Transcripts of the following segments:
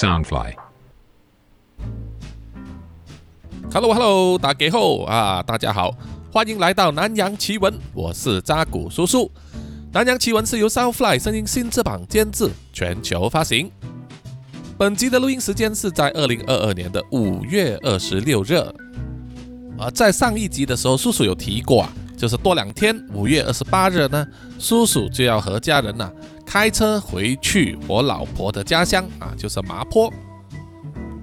Soundfly。Hello Hello，大家好啊，大家好，欢迎来到南洋奇闻，我是扎古叔叔。南洋奇闻是由 Soundfly 声音新翅膀监制，全球发行。本集的录音时间是在二零二二年的五月二十六日。啊，在上一集的时候，叔叔有提过啊，就是多两天，五月二十八日呢，叔叔就要和家人呐、开车回去我老婆的家乡啊，就是麻坡。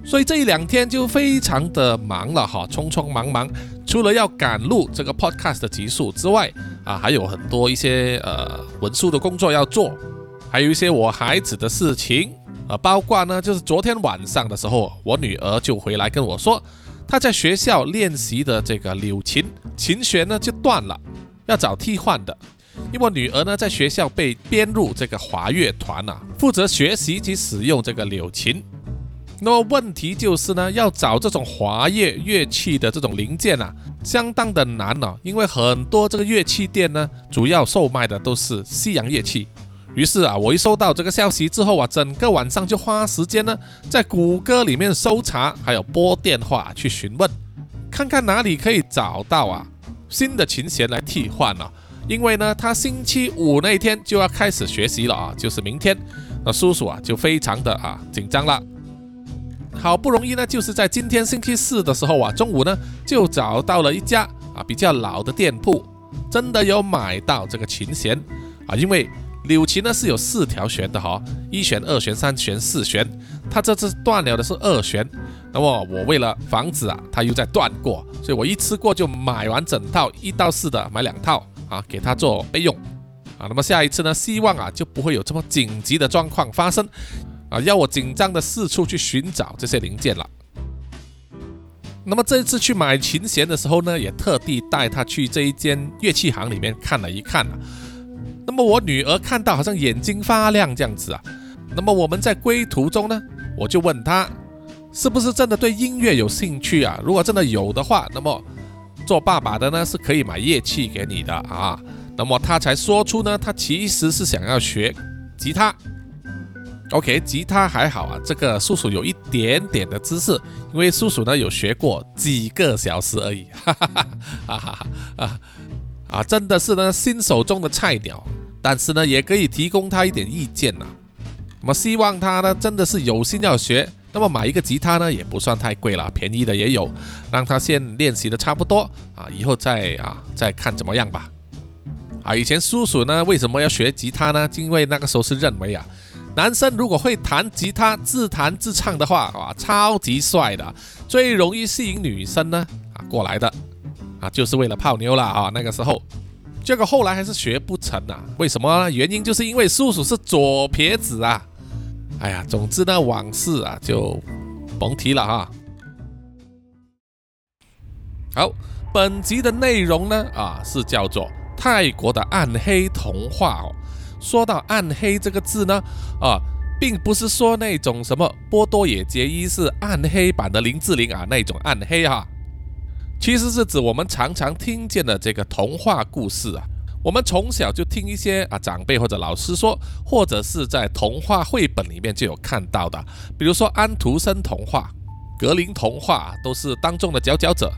所以这一两天就非常的忙了哈，匆匆忙忙，除了要赶路这个 podcast 的集数之外，啊，还有很多一些呃文书的工作要做，还有一些我孩子的事情，呃，包括呢，就是昨天晚上的时候，我女儿就回来跟我说，她在学校练习的这个柳琴琴弦呢就断了，要找替换的。因为女儿呢在学校被编入这个华乐团啊，负责学习及使用这个柳琴。那么问题就是呢，要找这种华乐乐器的这种零件啊，相当的难哦，因为很多这个乐器店呢，主要售卖的都是西洋乐器。于是啊，我一收到这个消息之后啊，整个晚上就花时间呢，在谷歌里面搜查，还有拨电话去询问，看看哪里可以找到啊新的琴弦来替换啊。因为呢，他星期五那天就要开始学习了啊，就是明天。那叔叔啊，就非常的啊紧张了。好不容易呢，就是在今天星期四的时候啊，中午呢就找到了一家啊比较老的店铺，真的有买到这个琴弦啊，因为柳琴呢是有四条弦的哈，一弦、二弦、三弦、四弦，它这次断了的是二弦，那么我为了防止啊它又再断过，所以我一次过就买完整套一到四的买两套啊，给它做备用啊，那么下一次呢，希望啊就不会有这么紧急的状况发生。啊，要我紧张的四处去寻找这些零件了。那么这一次去买琴弦的时候呢，也特地带他去这一间乐器行里面看了一看啊。那么我女儿看到好像眼睛发亮这样子啊。那么我们在归途中呢，我就问她，是不是真的对音乐有兴趣啊？如果真的有的话，那么做爸爸的呢是可以买乐器给你的啊。那么他才说出呢，他其实是想要学吉他。OK，吉他还好啊，这个叔叔有一点点的知识，因为叔叔呢有学过几个小时而已，哈哈哈哈哈啊啊，真的是呢新手中的菜鸟，但是呢也可以提供他一点意见呐。那么希望他呢真的是有心要学，那么买一个吉他呢也不算太贵了，便宜的也有，让他先练习的差不多啊，以后再啊再看怎么样吧。啊，以前叔叔呢为什么要学吉他呢？因为那个时候是认为啊。男生如果会弹吉他自弹自唱的话，哇，超级帅的，最容易吸引女生呢啊过来的啊，就是为了泡妞啦啊。那个时候，这个后来还是学不成啊。为什么呢？原因就是因为叔叔是左撇子啊。哎呀，总之呢，往事啊就甭提了哈。好，本集的内容呢啊是叫做泰国的暗黑童话哦。说到暗黑这个字呢，啊，并不是说那种什么波多野结衣是暗黑版的林志玲啊那种暗黑哈，其实是指我们常常听见的这个童话故事啊。我们从小就听一些啊长辈或者老师说，或者是在童话绘本里面就有看到的，比如说安徒生童话、格林童话都是当中的佼佼者。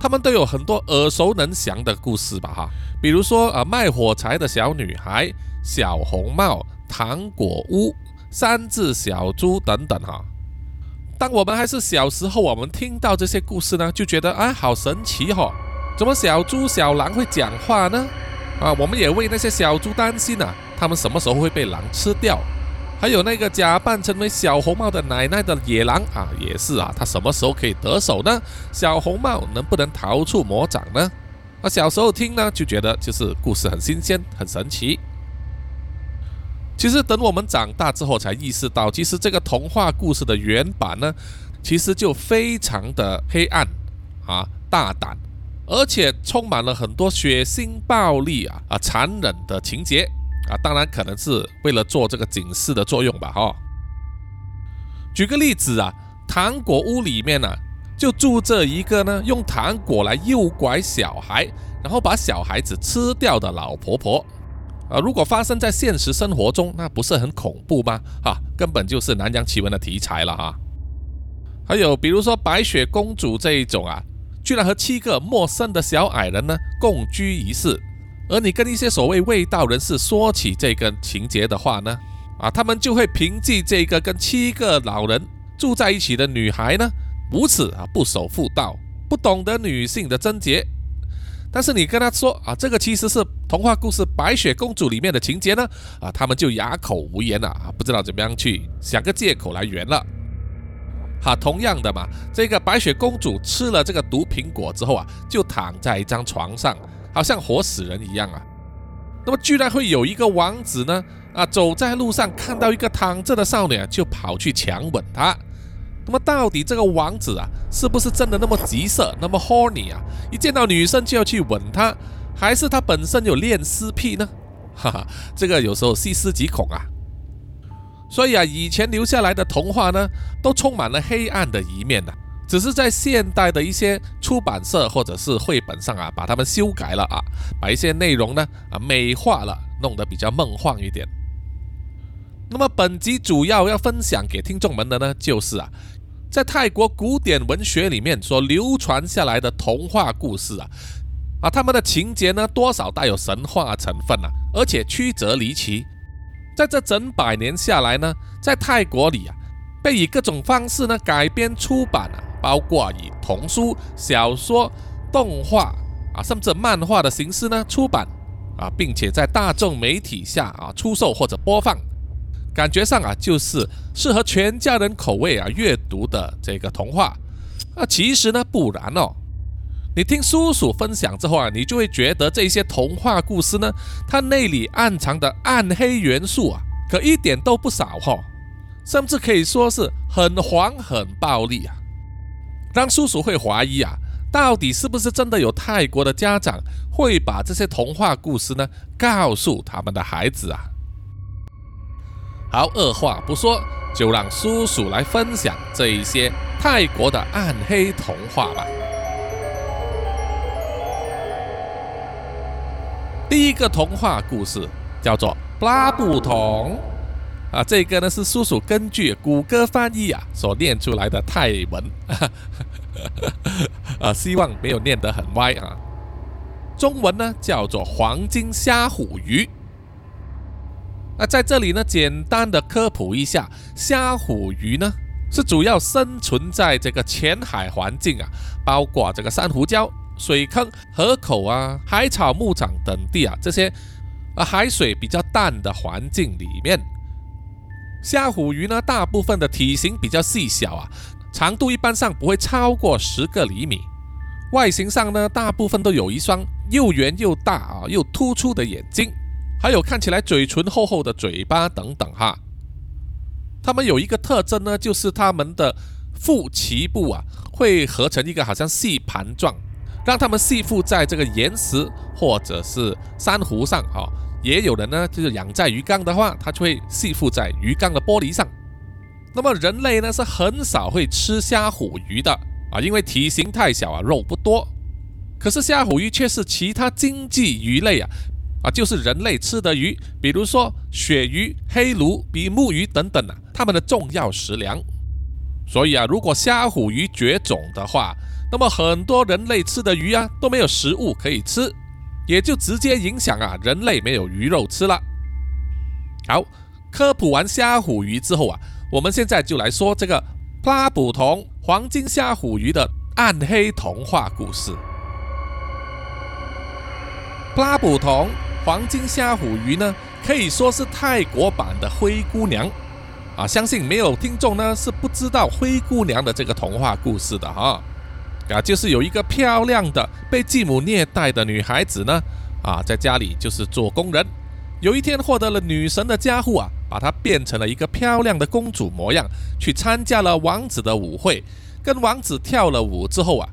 他们都有很多耳熟能详的故事吧哈，比如说啊卖火柴的小女孩。小红帽、糖果屋、三只小猪等等哈。当我们还是小时候，我们听到这些故事呢，就觉得啊，好神奇哈！怎么小猪、小狼会讲话呢？啊，我们也为那些小猪担心啊，他们什么时候会被狼吃掉？还有那个假扮成为小红帽的奶奶的野狼啊，也是啊，他什么时候可以得手呢？小红帽能不能逃出魔掌呢？啊，小时候听呢，就觉得就是故事很新鲜、很神奇。其实等我们长大之后，才意识到，其实这个童话故事的原版呢，其实就非常的黑暗啊、大胆，而且充满了很多血腥、暴力啊、啊残忍的情节啊。当然，可能是为了做这个警示的作用吧，哈。举个例子啊，糖果屋里面呢，就住着一个呢，用糖果来诱拐小孩，然后把小孩子吃掉的老婆婆。啊，如果发生在现实生活中，那不是很恐怖吗？哈，根本就是南洋奇闻的题材了哈。还有比如说白雪公主这一种啊，居然和七个陌生的小矮人呢共居一室，而你跟一些所谓卫道人士说起这个情节的话呢，啊，他们就会凭借这个跟七个老人住在一起的女孩呢，如此啊不守妇道，不懂得女性的贞洁。但是你跟他说啊，这个其实是童话故事《白雪公主》里面的情节呢，啊，他们就哑口无言了啊，不知道怎么样去想个借口来圆了。哈，同样的嘛，这个白雪公主吃了这个毒苹果之后啊，就躺在一张床上，好像活死人一样啊。那么居然会有一个王子呢，啊，走在路上看到一个躺着的少女，就跑去强吻她。那么到底这个王子啊，是不是真的那么急色，那么 horny 啊？一见到女生就要去吻她，还是他本身有恋尸癖呢？哈哈，这个有时候细思极恐啊。所以啊，以前留下来的童话呢，都充满了黑暗的一面的，只是在现代的一些出版社或者是绘本上啊，把它们修改了啊，把一些内容呢啊美化了，弄得比较梦幻一点。那么本集主要要分享给听众们的呢，就是啊。在泰国古典文学里面所流传下来的童话故事啊，啊，他们的情节呢，多少带有神话成分啊，而且曲折离奇。在这整百年下来呢，在泰国里啊，被以各种方式呢改编出版啊，包括以童书、小说、动画啊，甚至漫画的形式呢出版啊，并且在大众媒体下啊出售或者播放。感觉上啊，就是适合全家人口味啊阅读的这个童话啊，其实呢不然哦。你听叔叔分享之后啊，你就会觉得这些童话故事呢，它内里暗藏的暗黑元素啊，可一点都不少哈，甚至可以说是很黄很暴力啊，让叔叔会怀疑啊，到底是不是真的有泰国的家长会把这些童话故事呢告诉他们的孩子啊？好，二话不说，就让叔叔来分享这一些泰国的暗黑童话吧。第一个童话故事叫做《拉布童》啊，这个呢是叔叔根据谷歌翻译啊所念出来的泰文，啊，希望没有念得很歪啊。中文呢叫做《黄金虾虎鱼》。那在这里呢，简单的科普一下，虾虎鱼呢是主要生存在这个浅海环境啊，包括这个珊瑚礁、水坑、河口啊、海草牧场等地啊这些啊海水比较淡的环境里面。虾虎鱼呢，大部分的体型比较细小啊，长度一般上不会超过十个厘米，外形上呢，大部分都有一双又圆又大啊又突出的眼睛。还有看起来嘴唇厚厚的嘴巴等等哈，它们有一个特征呢，就是它们的腹脐部啊会合成一个好像细盘状，让它们吸附在这个岩石或者是珊瑚上哈。也有人呢就是养在鱼缸的话，它就会吸附在鱼缸的玻璃上。那么人类呢是很少会吃虾虎鱼的啊，因为体型太小啊，肉不多。可是虾虎鱼却是其他经济鱼类啊。啊，就是人类吃的鱼，比如说鳕鱼、黑鲈、比目鱼等等啊，它们的重要食粮。所以啊，如果虾虎鱼绝种的话，那么很多人类吃的鱼啊都没有食物可以吃，也就直接影响啊人类没有鱼肉吃了。好，科普完虾虎鱼之后啊，我们现在就来说这个拉普同黄金虾虎鱼的暗黑童话故事。拉普同。黄金虾虎鱼呢，可以说是泰国版的灰姑娘啊！相信没有听众呢是不知道灰姑娘的这个童话故事的哈，啊就是有一个漂亮的被继母虐待的女孩子呢啊，在家里就是做工人，有一天获得了女神的加护啊，把她变成了一个漂亮的公主模样，去参加了王子的舞会，跟王子跳了舞之后啊，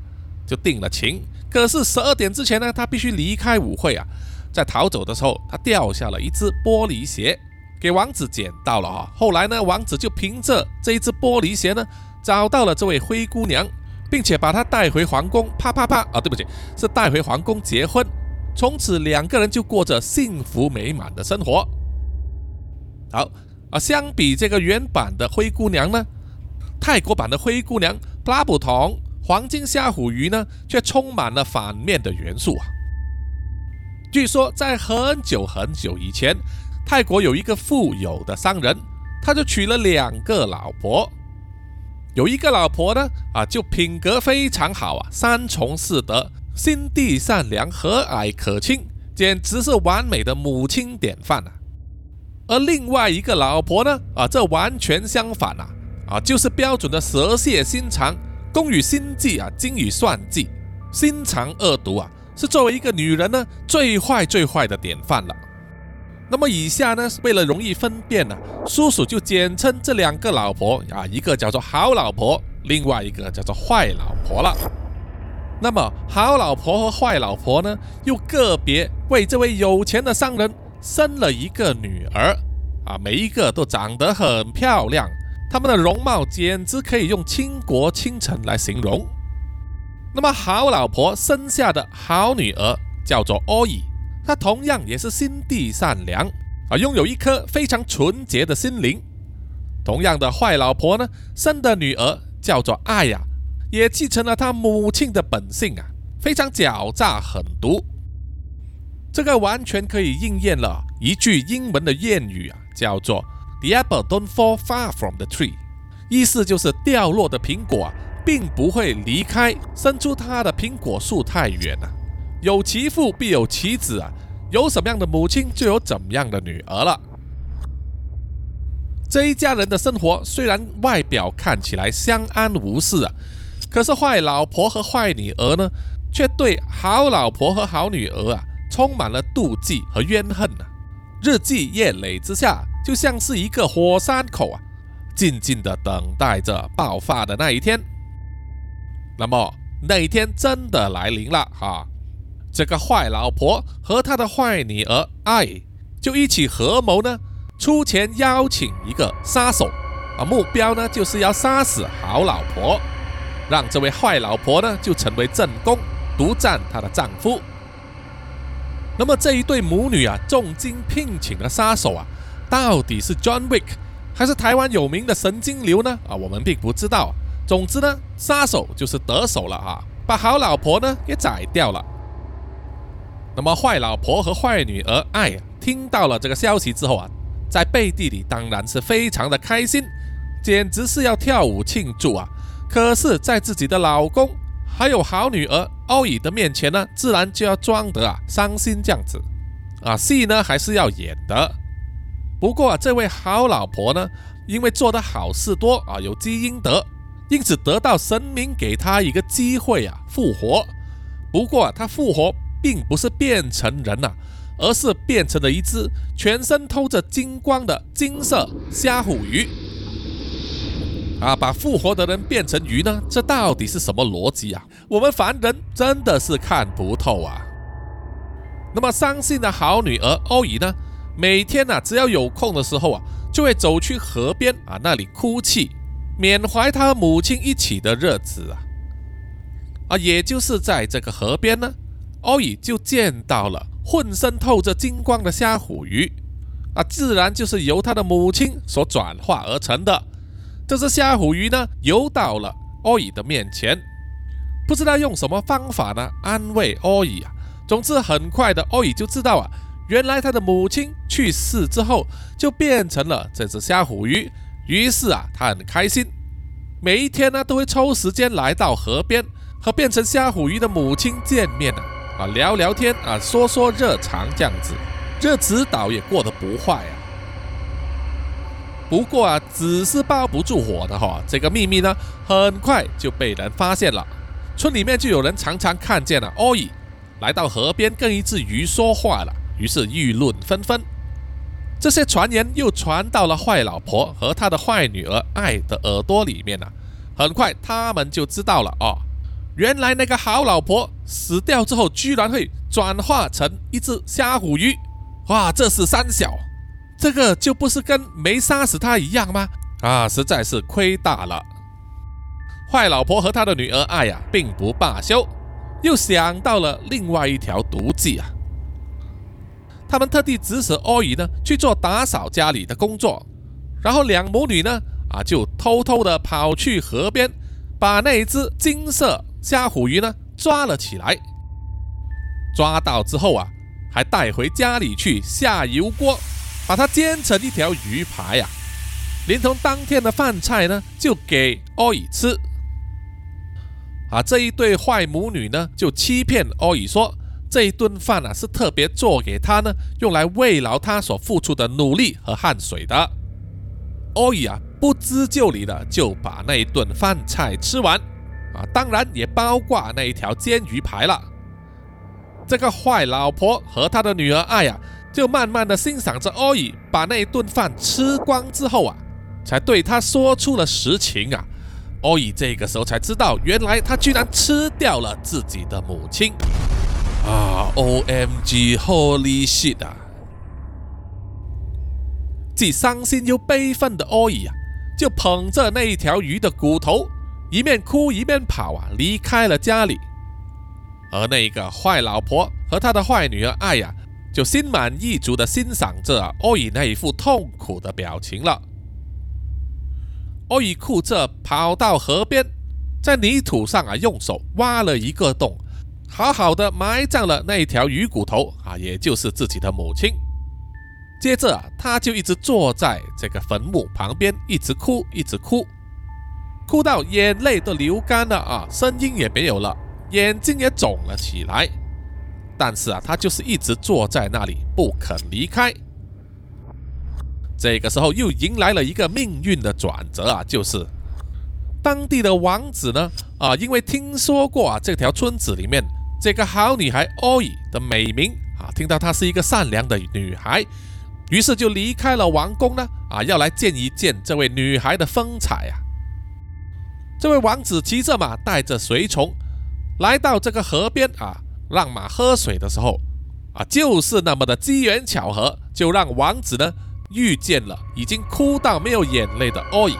就定了情。可是十二点之前呢，她必须离开舞会啊。在逃走的时候，她掉下了一只玻璃鞋，给王子捡到了啊。后来呢，王子就凭着这一只玻璃鞋呢，找到了这位灰姑娘，并且把她带回皇宫，啪啪啪啊，对不起，是带回皇宫结婚。从此两个人就过着幸福美满的生活。好啊，相比这个原版的灰姑娘呢，泰国版的灰姑娘拉布同黄金虾虎鱼呢，却充满了反面的元素啊。据说在很久很久以前，泰国有一个富有的商人，他就娶了两个老婆。有一个老婆呢，啊，就品格非常好啊，三从四德，心地善良，和蔼可亲，简直是完美的母亲典范啊。而另外一个老婆呢，啊，这完全相反啊，啊，就是标准的蛇蝎心肠，工于心计啊，精于算计，心肠恶毒啊，是作为一个女人呢，最坏最坏的典范了。那么以下呢，为了容易分辨呢，叔叔就简称这两个老婆啊，一个叫做好老婆，另外一个叫做坏老婆了。那么好老婆和坏老婆呢，又个别为这位有钱的商人生了一个女儿啊，每一个都长得很漂亮，他们的容貌简直可以用倾国倾城来形容。那么好老婆生下的好女儿叫做欧伊。他同样也是心地善良啊，拥有一颗非常纯洁的心灵。同样的坏老婆呢，生的女儿叫做爱呀，也继承了她母亲的本性啊，非常狡诈狠毒。这个完全可以应验了一句英文的谚语啊，叫做 “The apple don't fall far from the tree”，意思就是掉落的苹果啊，并不会离开伸出它的苹果树太远了。有其父必有其子啊，有什么样的母亲就有怎么样的女儿了。这一家人的生活虽然外表看起来相安无事啊，可是坏老婆和坏女儿呢，却对好老婆和好女儿啊充满了妒忌和怨恨啊，日积月累之下，就像是一个火山口啊，静静的等待着爆发的那一天。那么那一天真的来临了哈。这个坏老婆和她的坏女儿爱就一起合谋呢，出钱邀请一个杀手，啊，目标呢就是要杀死好老婆，让这位坏老婆呢就成为正宫，独占她的丈夫。那么这一对母女啊，重金聘请的杀手啊，到底是 John Wick 还是台湾有名的神经瘤呢？啊，我们并不知道。总之呢，杀手就是得手了啊，把好老婆呢给宰掉了。那么坏老婆和坏女儿爱听到了这个消息之后啊，在背地里当然是非常的开心，简直是要跳舞庆祝啊！可是，在自己的老公还有好女儿欧乙的面前呢，自然就要装得啊伤心这样子啊，戏呢还是要演的。不过啊，这位好老婆呢，因为做的好事多啊，有积阴德，因此得到神明给她一个机会啊复活。不过啊，她复活。并不是变成人了，而是变成了一只全身透着金光的金色虾虎鱼。啊，把复活的人变成鱼呢？这到底是什么逻辑啊？我们凡人真的是看不透啊。那么伤心的好女儿欧姨呢？每天呢，只要有空的时候啊，就会走去河边啊那里哭泣，缅怀她母亲一起的日子啊。啊，也就是在这个河边呢。欧乙就见到了浑身透着金光的虾虎鱼，啊，自然就是由他的母亲所转化而成的。这只虾虎鱼呢，游到了欧乙的面前，不知道用什么方法呢安慰欧乙啊。总之，很快的欧乙就知道啊，原来他的母亲去世之后就变成了这只虾虎鱼。于是啊，他很开心，每一天呢都会抽时间来到河边和变成虾虎鱼的母亲见面啊。啊，聊聊天啊，说说热肠这样子，这指导也过得不坏啊。不过啊，纸是包不住火的哈。这个秘密呢，很快就被人发现了。村里面就有人常常看见了欧伊来到河边跟一只鱼说话了，于是议论纷纷。这些传言又传到了坏老婆和他的坏女儿爱的耳朵里面了。很快他们就知道了哦。原来那个好老婆死掉之后，居然会转化成一只虾虎鱼！哇，这是三小，这个就不是跟没杀死他一样吗？啊，实在是亏大了。坏老婆和他的女儿爱呀，并不罢休，又想到了另外一条毒计啊，他们特地指使欧姨呢去做打扫家里的工作，然后两母女呢啊就偷偷的跑去河边，把那只金色虾虎鱼呢抓了起来。抓到之后啊，还带回家里去下油锅，把它煎成一条鱼排呀，连同当天的饭菜呢就给欧乙吃。啊，这一对坏母女呢就欺骗欧乙说。这一顿饭啊，是特别做给他呢，用来慰劳他所付出的努力和汗水的。欧乙啊，不知就里的就把那一顿饭菜吃完啊，当然也包括那一条煎鱼排了。这个坏老婆和他的女儿爱呀，就慢慢的欣赏着欧伊把那一顿饭吃光之后啊，才对他说出了实情啊。欧伊这个时候才知道，原来他居然吃掉了自己的母亲。啊！O M G，Holy shit 啊！既伤心又悲愤的欧伊啊，就捧着那一条鱼的骨头，一面哭一面跑啊，离开了家里。而那个坏老婆和他的坏女儿爱呀，就心满意足的欣赏着欧伊那一副痛苦的表情了。欧伊哭着跑到河边，在泥土上啊，用手挖了一个洞。好好的埋葬了那条鱼骨头啊，也就是自己的母亲。接着，他就一直坐在这个坟墓旁边，一直哭，一直哭，哭到眼泪都流干了啊，声音也没有了，眼睛也肿了起来。但是啊，他就是一直坐在那里不肯离开。这个时候又迎来了一个命运的转折啊，就是当地的王子呢啊，因为听说过啊这条村子里面。这个好女孩欧伊的美名啊，听到她是一个善良的女孩，于是就离开了王宫呢啊，要来见一见这位女孩的风采啊。这位王子骑着马，带着随从来到这个河边啊，让马喝水的时候啊，就是那么的机缘巧合，就让王子呢遇见了已经哭到没有眼泪的欧伊。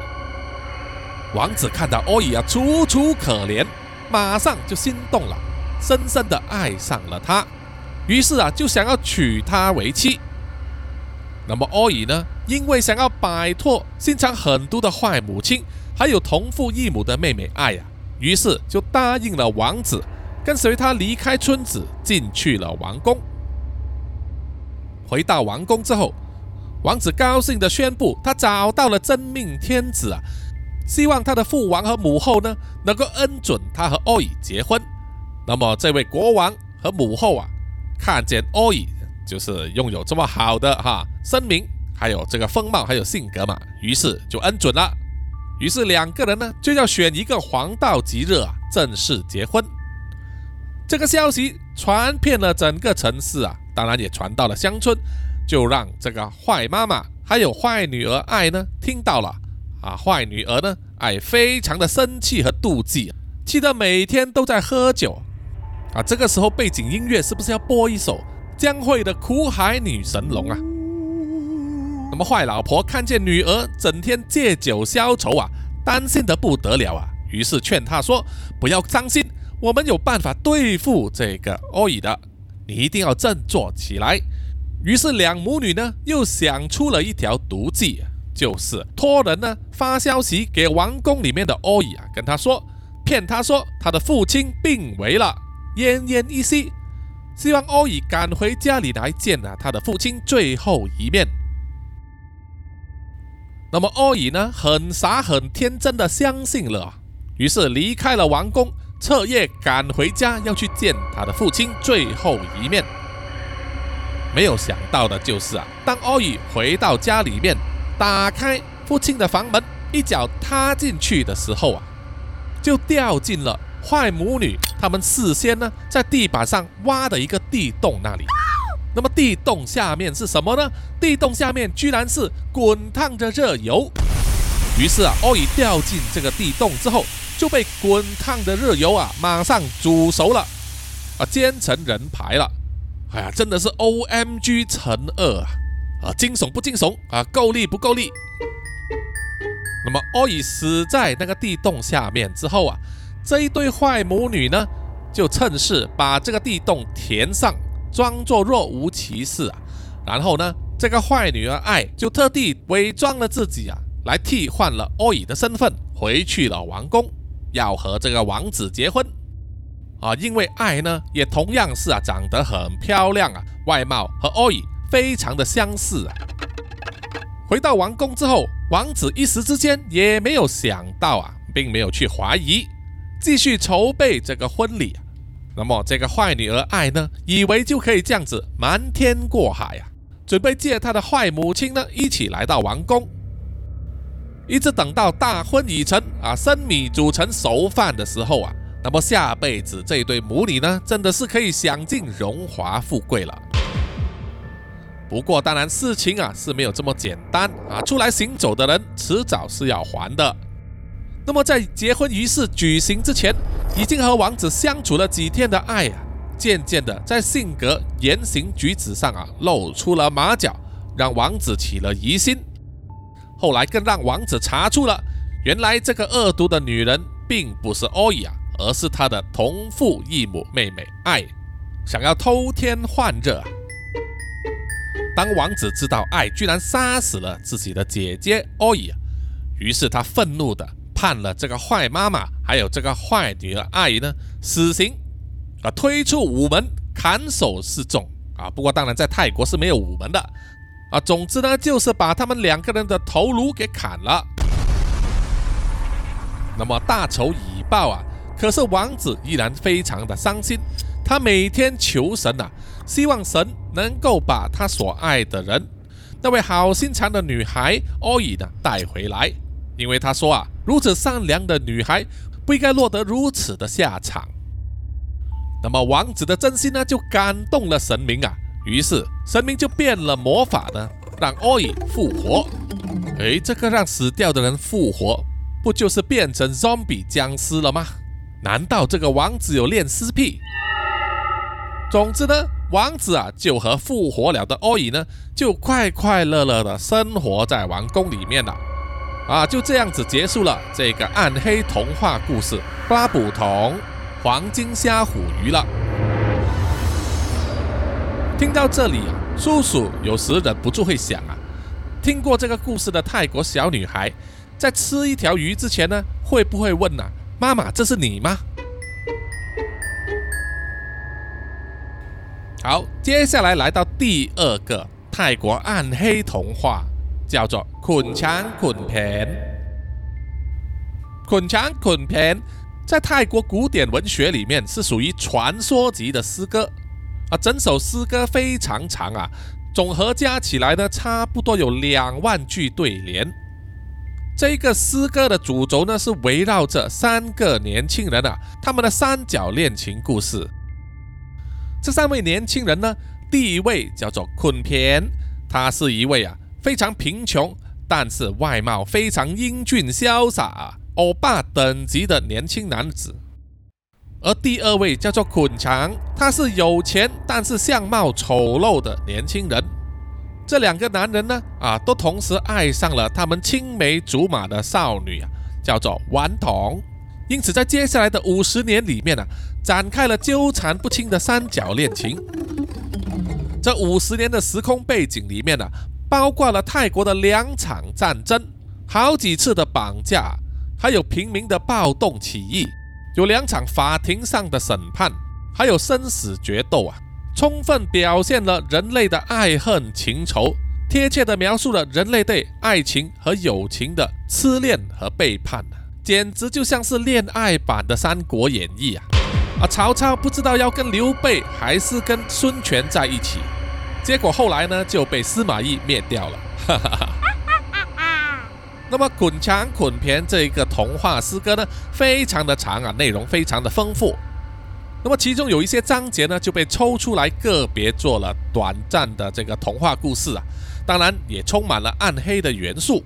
王子看到欧伊啊楚楚可怜，马上就心动了。深深的爱上了她，于是啊，就想要娶她为妻。那么欧伊呢，因为想要摆脱心肠狠毒的坏母亲，还有同父异母的妹妹爱呀，于是就答应了王子，跟随他离开村子，进去了王宫。回到王宫之后，王子高兴的宣布，他找到了真命天子啊，希望他的父王和母后呢，能够恩准他和奥伊结婚。那么这位国王和母后啊，看见奥伊就是拥有这么好的哈声名，还有这个风貌，还有性格嘛，于是就恩准了。于是两个人呢就要选一个黄道吉日啊，正式结婚。这个消息传遍了整个城市啊，当然也传到了乡村，就让这个坏妈妈还有坏女儿爱呢听到了啊，坏女儿呢爱非常的生气和妒忌，气得每天都在喝酒。啊，这个时候背景音乐是不是要播一首江蕙的《苦海女神龙》啊？那么坏老婆看见女儿整天借酒消愁啊，担心得不得了啊，于是劝她说：“不要伤心，我们有办法对付这个欧乙的，你一定要振作起来。”于是两母女呢又想出了一条毒计，就是托人呢发消息给王宫里面的欧乙啊，跟他说，骗他说他的父亲病危了。奄奄一息，希望欧乙赶回家里来见啊他的父亲最后一面。那么欧伊呢，很傻很天真的相信了，于是离开了王宫，彻夜赶回家要去见他的父亲最后一面。没有想到的就是啊，当欧伊回到家里面，打开父亲的房门，一脚踏进去的时候啊，就掉进了。坏母女，他们事先呢，在地板上挖的一个地洞那里。那么地洞下面是什么呢？地洞下面居然是滚烫的热油。于是啊，欧伊掉进这个地洞之后，就被滚烫的热油啊，马上煮熟了，啊，煎成人排了。哎呀，真的是 O M G 乘二啊！啊，惊悚不惊悚啊？够力不够力？那么欧伊死在那个地洞下面之后啊。这一对坏母女呢，就趁势把这个地洞填上，装作若无其事啊，然后呢，这个坏女儿爱就特地伪装了自己啊，来替换了欧乙的身份，回去了王宫，要和这个王子结婚。啊，因为爱呢，也同样是啊，长得很漂亮啊，外貌和欧乙非常的相似啊。回到王宫之后，王子一时之间也没有想到啊，并没有去怀疑，继续筹备这个婚礼。那么这个坏女儿爱呢，以为就可以这样子瞒天过海啊，准备借她的坏母亲呢，一起来到王宫。一直等到大婚已成啊，生米煮成熟饭的时候啊。那么下辈子这对母女呢，真的是可以享尽荣华富贵了。不过当然事情啊是没有这么简单啊，出来行走的人迟早是要还的。那么在结婚仪式举行之前，已经和王子相处了几天的爱啊，渐渐的在性格、言行举止上啊露出了马脚，让王子起了疑心。后来更让王子查出了，原来这个恶毒的女人并不是欧伊啊。而是他的同父异母妹妹爱，想要偷天换日。当王子知道爱居然杀死了自己的姐姐欧伊，于是他愤怒的判了这个坏妈妈还有这个坏女儿爱呢死刑，啊，推出午门砍首示众啊。不过当然在泰国是没有午门的啊。总之呢，就是把他们两个人的头颅给砍了。那么大仇已报啊。可是王子依然非常的伤心，他每天求神呐，希望神能够把他所爱的人，那位好心肠的女孩欧伊呢带回来，因为他说啊，如此善良的女孩不应该落得如此的下场。那么王子的真心呢就感动了神明啊，于是神明就变了魔法呢，让欧伊复活。诶，这个让死掉的人复活，不就是变成 zombie 僵尸了吗？难道这个王子有恋尸癖？总之呢，王子啊就和复活了的欧伊呢，就快快乐乐的生活在王宫里面了。啊，就这样子结束了这个暗黑童话故事《巴布童黄金虾虎鱼》了。听到这里，叔叔有时忍不住会想啊，听过这个故事的泰国小女孩，在吃一条鱼之前呢，会不会问呢？妈妈，这是你吗？好，接下来来到第二个泰国暗黑童话，叫做《捆强捆片》。捆强捆片在泰国古典文学里面是属于传说级的诗歌啊，整首诗歌非常长啊，总和加起来呢，差不多有两万句对联。这个诗歌的主轴呢，是围绕着三个年轻人啊，他们的三角恋情故事。这三位年轻人呢，第一位叫做捆片，他是一位啊非常贫穷，但是外貌非常英俊潇洒、欧巴等级的年轻男子。而第二位叫做捆强，他是有钱，但是相貌丑陋的年轻人。这两个男人呢，啊，都同时爱上了他们青梅竹马的少女啊，叫做顽童。因此，在接下来的五十年里面呢，展开了纠缠不清的三角恋情。这五十年的时空背景里面呢，包括了泰国的两场战争，好几次的绑架，还有平民的暴动起义，有两场法庭上的审判，还有生死决斗啊。充分表现了人类的爱恨情仇，贴切地描述了人类对爱情和友情的痴恋和背叛简直就像是恋爱版的《三国演义》啊！啊，曹操不知道要跟刘备还是跟孙权在一起，结果后来呢就被司马懿灭掉了。哈哈哈。那么《捆墙捆片》这一个童话诗歌呢，非常的长啊，内容非常的丰富。那么其中有一些章节呢，就被抽出来个别做了短暂的这个童话故事啊，当然也充满了暗黑的元素。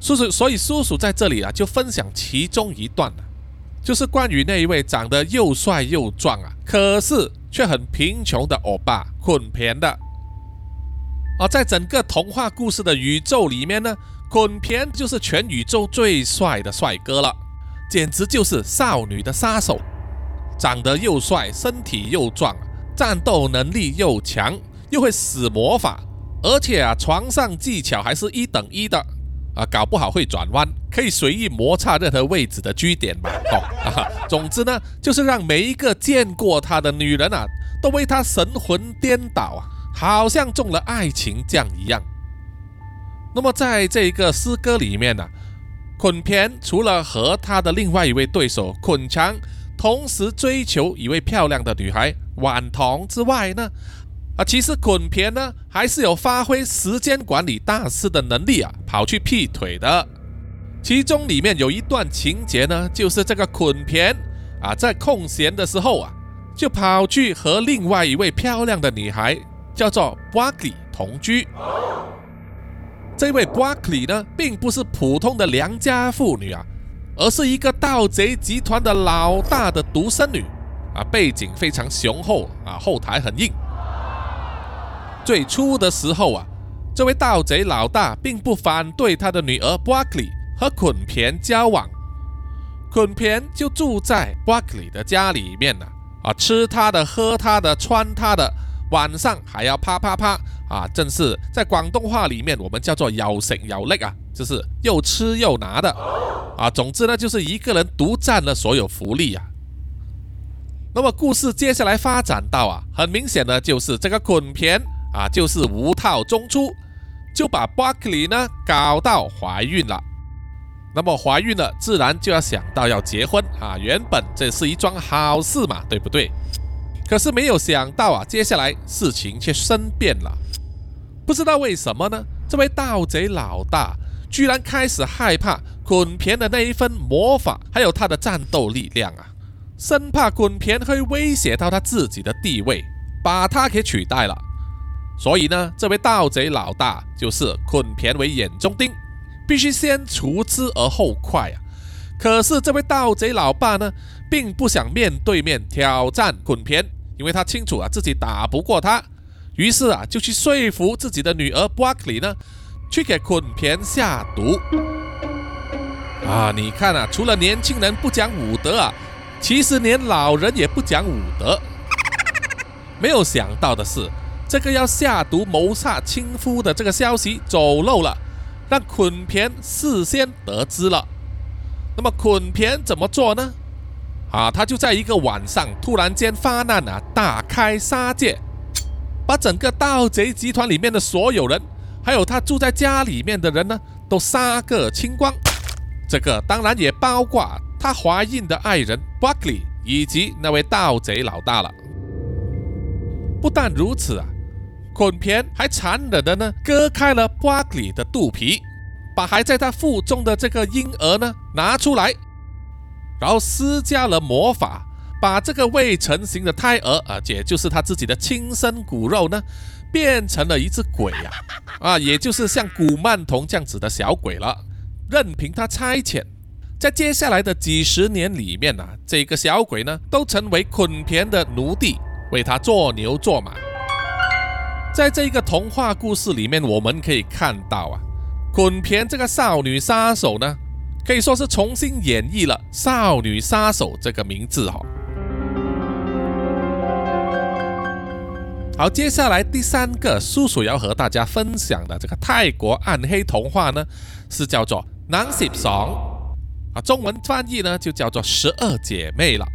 叔叔，所以叔叔在这里啊，就分享其中一段了，就是关于那一位长得又帅又壮啊，可是却很贫穷的欧巴捆片的。而在整个童话故事的宇宙里面呢，捆片就是全宇宙最帅的帅哥了，简直就是少女的杀手。长得又帅，身体又壮，战斗能力又强，又会使魔法，而且啊，床上技巧还是一等一的啊，搞不好会转弯，可以随意摩擦任何位置的居点吧。哦，总之呢，就是让每一个见过他的女人啊，都为他神魂颠倒啊，好像中了爱情酱一样。那么在这一个诗歌里面呢，捆偏除了和他的另外一位对手捆强同时追求一位漂亮的女孩婉彤之外呢。啊，其实捆偏呢还是有发挥时间管理大师的能力啊，跑去劈腿的。其中里面有一段情节呢，就是这个捆偏啊，在空闲的时候啊，就跑去和另外一位漂亮的女孩叫做 b a k l y 同居。这位 b a k l y 呢，并不是普通的良家妇女啊，而是一个盗贼集团的老大的独生女啊，背景非常雄厚啊，后台很硬。最初的时候啊，这位盗贼老大并不反对他的女儿 b r o c k l y 和捆偏交往，捆偏就住在 b r o c k l y 的家里面呢，啊，吃他的，喝他的，穿他的，晚上还要啪啪啪啊，正是在广东话里面我们叫做有食有力啊，就是又吃又拿的啊，总之呢，就是一个人独占了所有福利啊。那么故事接下来发展到啊，很明显呢就是这个捆片。啊，就是无套中出，就把 Buckley 呢搞到怀孕了。那么怀孕了，自然就要想到要结婚啊。原本这是一桩好事嘛，对不对？可是没有想到啊，接下来事情却生变了。不知道为什么呢？这位盗贼老大居然开始害怕滚田的那一份魔法，还有他的战斗力量啊，生怕滚田会威胁到他自己的地位，把他给取代了。所以呢，这位盗贼老大就是捆田为眼中钉，必须先除之而后快啊！可是这位盗贼老爸呢，并不想面对面挑战捆田，因为他清楚啊自己打不过他，于是啊就去说服自己的女儿 b r o c k l y 呢，去给捆田下毒。啊，你看啊，除了年轻人不讲武德啊，其实连老人也不讲武德。没有想到的是。这个要下毒谋杀亲夫的这个消息走漏了，让捆田事先得知了。那么捆田怎么做呢？啊，他就在一个晚上突然间发难啊，大开杀戒，把整个盗贼集团里面的所有人，还有他住在家里面的人呢，都杀个清光。这个当然也包括他怀孕的爱人 Buckley 以及那位盗贼老大了。不但如此啊。捆偏还残忍的呢，割开了 b a k l y 的肚皮，把还在他腹中的这个婴儿呢拿出来，然后施加了魔法，把这个未成型的胎儿啊，也就是他自己的亲生骨肉呢，变成了一只鬼呀，啊，也就是像古曼童这样子的小鬼了，任凭他差遣，在接下来的几十年里面呢，这个小鬼呢，都成为捆偏的奴隶，为他做牛做马。在这一个童话故事里面，我们可以看到啊，捆偏这个少女杀手呢，可以说是重新演绎了少女杀手这个名字哈。好，接下来第三个叔叔要和大家分享的这个泰国暗黑童话呢，是叫做《南十爽》啊，中文翻译呢就叫做《十二姐妹》了。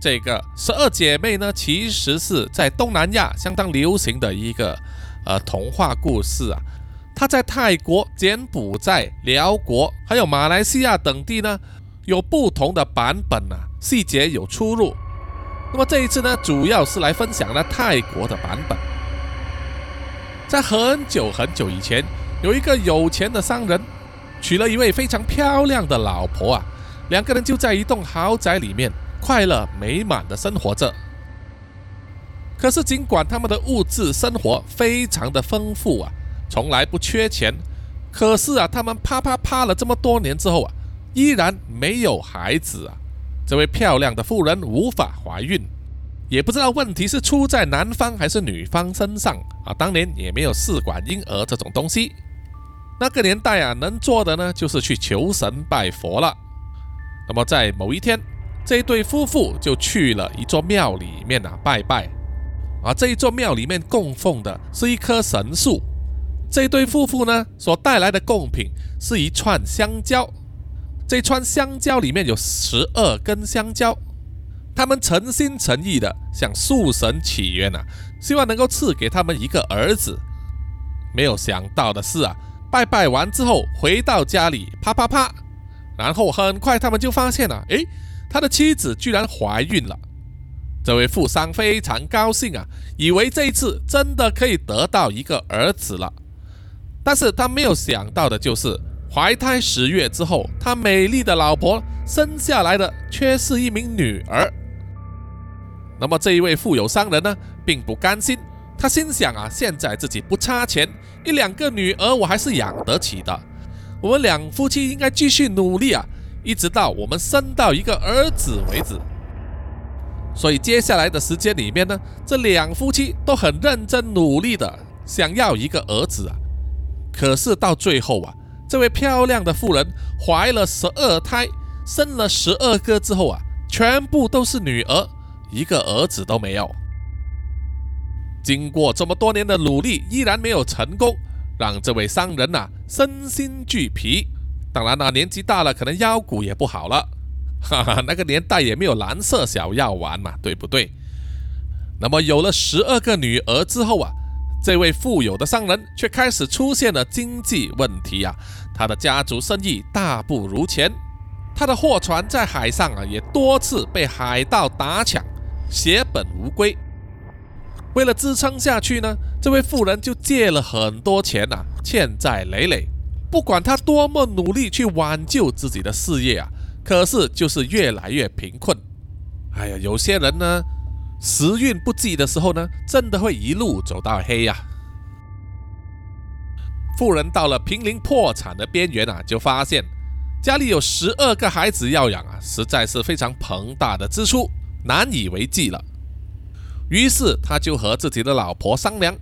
这个十二姐妹呢，其实是在东南亚相当流行的一个呃童话故事啊。他在泰国、柬埔寨、辽国还有马来西亚等地呢，有不同的版本啊，细节有出入。那么这一次呢，主要是来分享了泰国的版本。在很久很久以前，有一个有钱的商人，娶了一位非常漂亮的老婆啊，两个人就在一栋豪宅里面。快乐美满的生活着，可是尽管他们的物质生活非常的丰富啊，从来不缺钱，可是啊，他们啪啪啪了这么多年之后啊，依然没有孩子啊。这位漂亮的妇人无法怀孕，也不知道问题是出在男方还是女方身上啊。当年也没有试管婴儿这种东西，那个年代啊，能做的呢就是去求神拜佛了。那么在某一天。这对夫妇就去了一座庙里面啊拜拜，啊这一座庙里面供奉的是一棵神树，这对夫妇呢所带来的贡品是一串香蕉，这串香蕉里面有十二根香蕉，他们诚心诚意的向树神祈愿啊，希望能够赐给他们一个儿子。没有想到的是啊，拜拜完之后回到家里，啪啪啪，然后很快他们就发现了，诶，他的妻子居然怀孕了。这位富商非常高兴啊，以为这一次真的可以得到一个儿子了。但是他没有想到的就是，怀胎十月之后，他美丽的老婆生下来的却是一名女儿。那么这一位富有商人呢，并不甘心，他心想啊，现在自己不差钱，一两个女儿我还是养得起的。我们两夫妻应该继续努力啊，一直到我们生到一个儿子为止。所以接下来的时间里面呢，这两夫妻都很认真努力的想要一个儿子啊。可是到最后啊，这位漂亮的妇人怀了十二胎，生了十二个之后啊，全部都是女儿，一个儿子都没有。经过这么多年的努力，依然没有成功，让这位商人呐身心俱疲。当然了，年纪大了，可能腰骨也不好了。哈哈，那个年代也没有蓝色小药丸嘛，对不对？那么有了十二个女儿之后啊，这位富有的商人却开始出现了经济问题啊，他的家族生意大不如前，他的货船在海上啊也多次被海盗打抢，血本无归。为了支撑下去呢，这位富人就借了很多钱啊，欠债累累。不管他多么努力去挽救自己的事业啊。可是就是越来越贫困，哎呀，有些人呢，时运不济的时候呢，真的会一路走到黑呀。富人到了濒临破产的边缘啊，就发现家里有十二个孩子要养啊，实在是非常庞大的支出，难以为继了。于是他就和自己的老婆商量，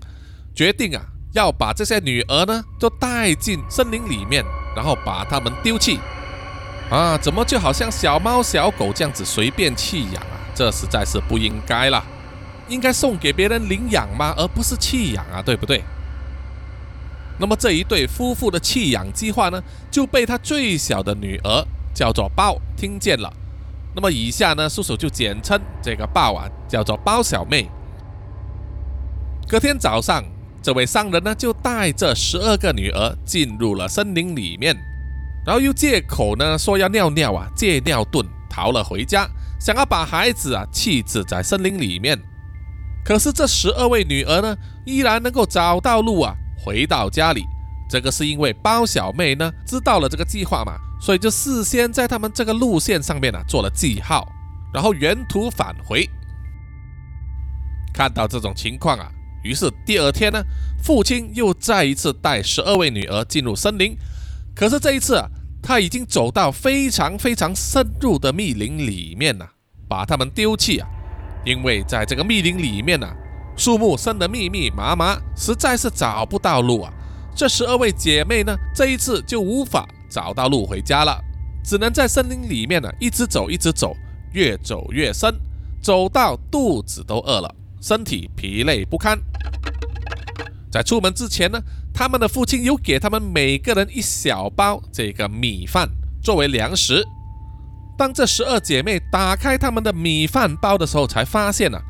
决定啊，要把这些女儿呢，都带进森林里面，然后把她们丢弃。啊，怎么就好像小猫小狗这样子随便弃养啊？这实在是不应该了，应该送给别人领养吗？而不是弃养啊，对不对？那么这一对夫妇的弃养计划呢，就被他最小的女儿叫做包听见了。那么以下呢，叔叔就简称这个包啊，叫做包小妹。隔天早上，这位商人呢，就带着十二个女儿进入了森林里面。然后又借口呢说要尿尿啊，借尿遁逃了回家，想要把孩子啊弃置在森林里面。可是这十二位女儿呢，依然能够找到路啊，回到家里。这个是因为包小妹呢知道了这个计划嘛，所以就事先在他们这个路线上面呢做了记号，然后原途返回。看到这种情况啊，于是第二天呢，父亲又再一次带十二位女儿进入森林。可是这一次啊，他已经走到非常非常深入的密林里面了，把他们丢弃啊！因为在这个密林里面呢，树木生得密密麻麻，实在是找不到路啊。这十二位姐妹呢，这一次就无法找到路回家了，只能在森林里面呢一直走，一直走，越走越深，走到肚子都饿了，身体疲累不堪。在出门之前呢。他们的父亲又给他们每个人一小包这个米饭作为粮食。当这十二姐妹打开他们的米饭包的时候，才发现呢，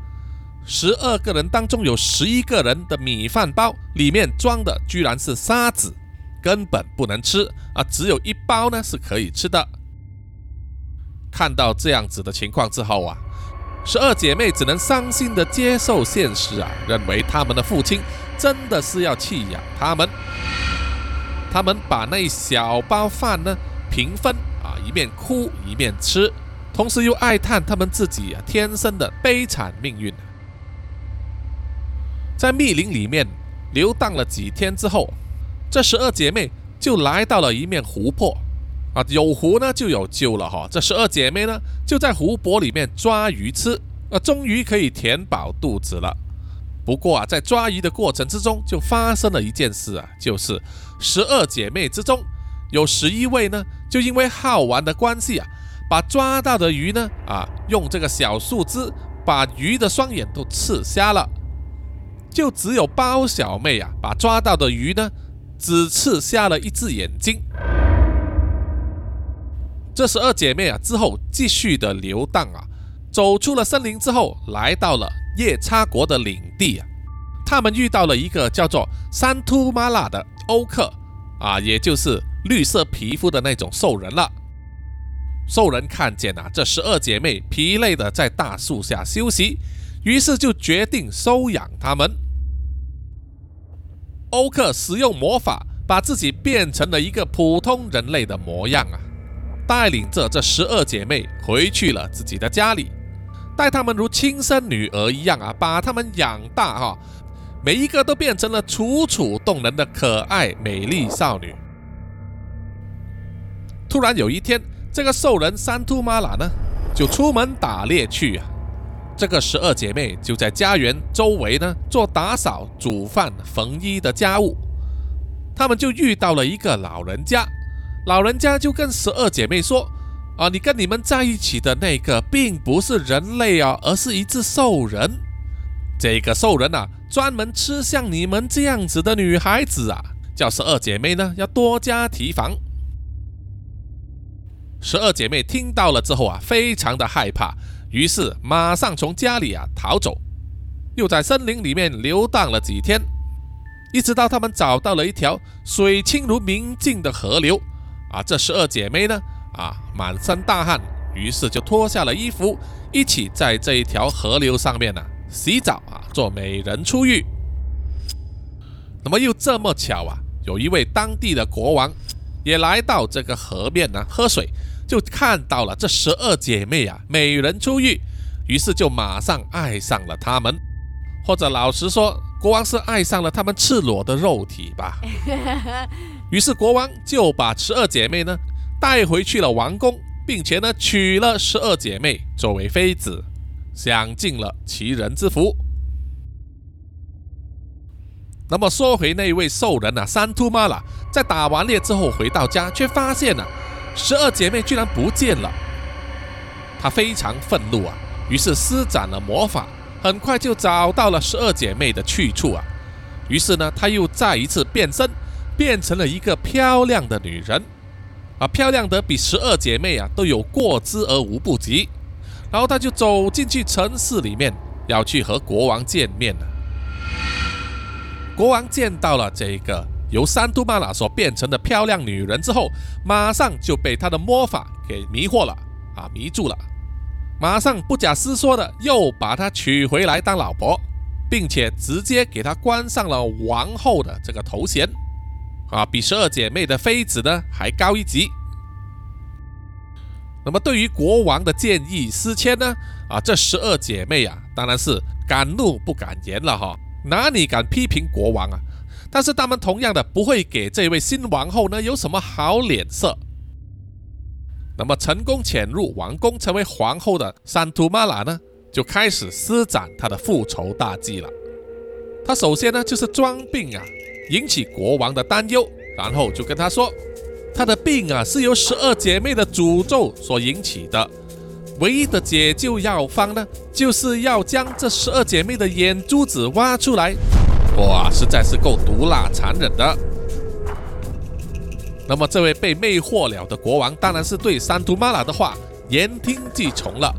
十二个人当中有十一个人的米饭包里面装的居然是沙子，根本不能吃啊！只有一包呢是可以吃的。看到这样子的情况之后啊，十二姐妹只能伤心的接受现实啊，认为他们的父亲。真的是要弃养他们，他们把那一小包饭呢平分啊，一面哭一面吃，同时又哀叹他们自己啊天生的悲惨命运。在密林里面游荡了几天之后，这十二姐妹就来到了一面湖泊啊，有湖呢就有救了哈。这十二姐妹呢就在湖泊里面抓鱼吃，啊，终于可以填饱肚子了。不过啊，在抓鱼的过程之中，就发生了一件事啊，就是十二姐妹之中，有十一位呢，就因为好玩的关系啊，把抓到的鱼呢，啊，用这个小树枝把鱼的双眼都刺瞎了。就只有包小妹啊，把抓到的鱼呢，只刺瞎了一只眼睛。这十二姐妹啊，之后继续的游荡啊，走出了森林之后，来到了夜叉国的领地啊。他们遇到了一个叫做三突马拉的欧克啊，也就是绿色皮肤的那种兽人了。兽人看见啊，这十二姐妹疲累的在大树下休息，于是就决定收养她们。欧克使用魔法，把自己变成了一个普通人类的模样啊。带领着这十二姐妹回去了自己的家里，待她们如亲生女儿一样啊，把她们养大哈，每一个都变成了楚楚动人的可爱美丽少女。突然有一天，这个兽人三兔玛拉呢，就出门打猎去啊。这个十二姐妹就在家园周围呢做打扫、煮饭、缝衣的家务，她们就遇到了一个老人家。老人家就跟十二姐妹说：“啊，你跟你们在一起的那个并不是人类啊，而是一只兽人。这个兽人啊，专门吃像你们这样子的女孩子啊，叫十二姐妹呢要多加提防。”十二姐妹听到了之后啊，非常的害怕，于是马上从家里啊逃走，又在森林里面游荡了几天，一直到他们找到了一条水清如明镜的河流。啊，这十二姐妹呢？啊，满身大汗，于是就脱下了衣服，一起在这一条河流上面呢洗澡啊，做美人出浴。那么又这么巧啊，有一位当地的国王也来到这个河面呢喝水，就看到了这十二姐妹啊美人出浴，于是就马上爱上了她们，或者老实说，国王是爱上了她们赤裸的肉体吧。于是国王就把十二姐妹呢带回去了王宫，并且呢娶了十二姐妹作为妃子，享尽了其人之福。那么说回那位兽人啊，三突玛拉，在打完猎之后回到家，却发现了十二姐妹居然不见了，他非常愤怒啊，于是施展了魔法，很快就找到了十二姐妹的去处啊。于是呢，他又再一次变身。变成了一个漂亮的女人，啊，漂亮的比十二姐妹啊都有过之而无不及。然后她就走进去城市里面，要去和国王见面了。国王见到了这个由三都玛拉所变成的漂亮女人之后，马上就被她的魔法给迷惑了，啊，迷住了，马上不假思索的又把她娶回来当老婆，并且直接给她冠上了王后的这个头衔。啊，比十二姐妹的妃子呢还高一级。那么对于国王的建议思迁呢？啊，这十二姐妹啊，当然是敢怒不敢言了哈，哪里敢批评国王啊？但是他们同样的不会给这位新王后呢有什么好脸色。那么成功潜入王宫成为皇后的三图玛拉呢，就开始施展她的复仇大计了。她首先呢就是装病啊。引起国王的担忧，然后就跟他说，他的病啊是由十二姐妹的诅咒所引起的，唯一的解救药方呢，就是要将这十二姐妹的眼珠子挖出来。哇，实在是够毒辣残忍的。那么这位被魅惑了的国王，当然是对三图玛拉的话言听计从了，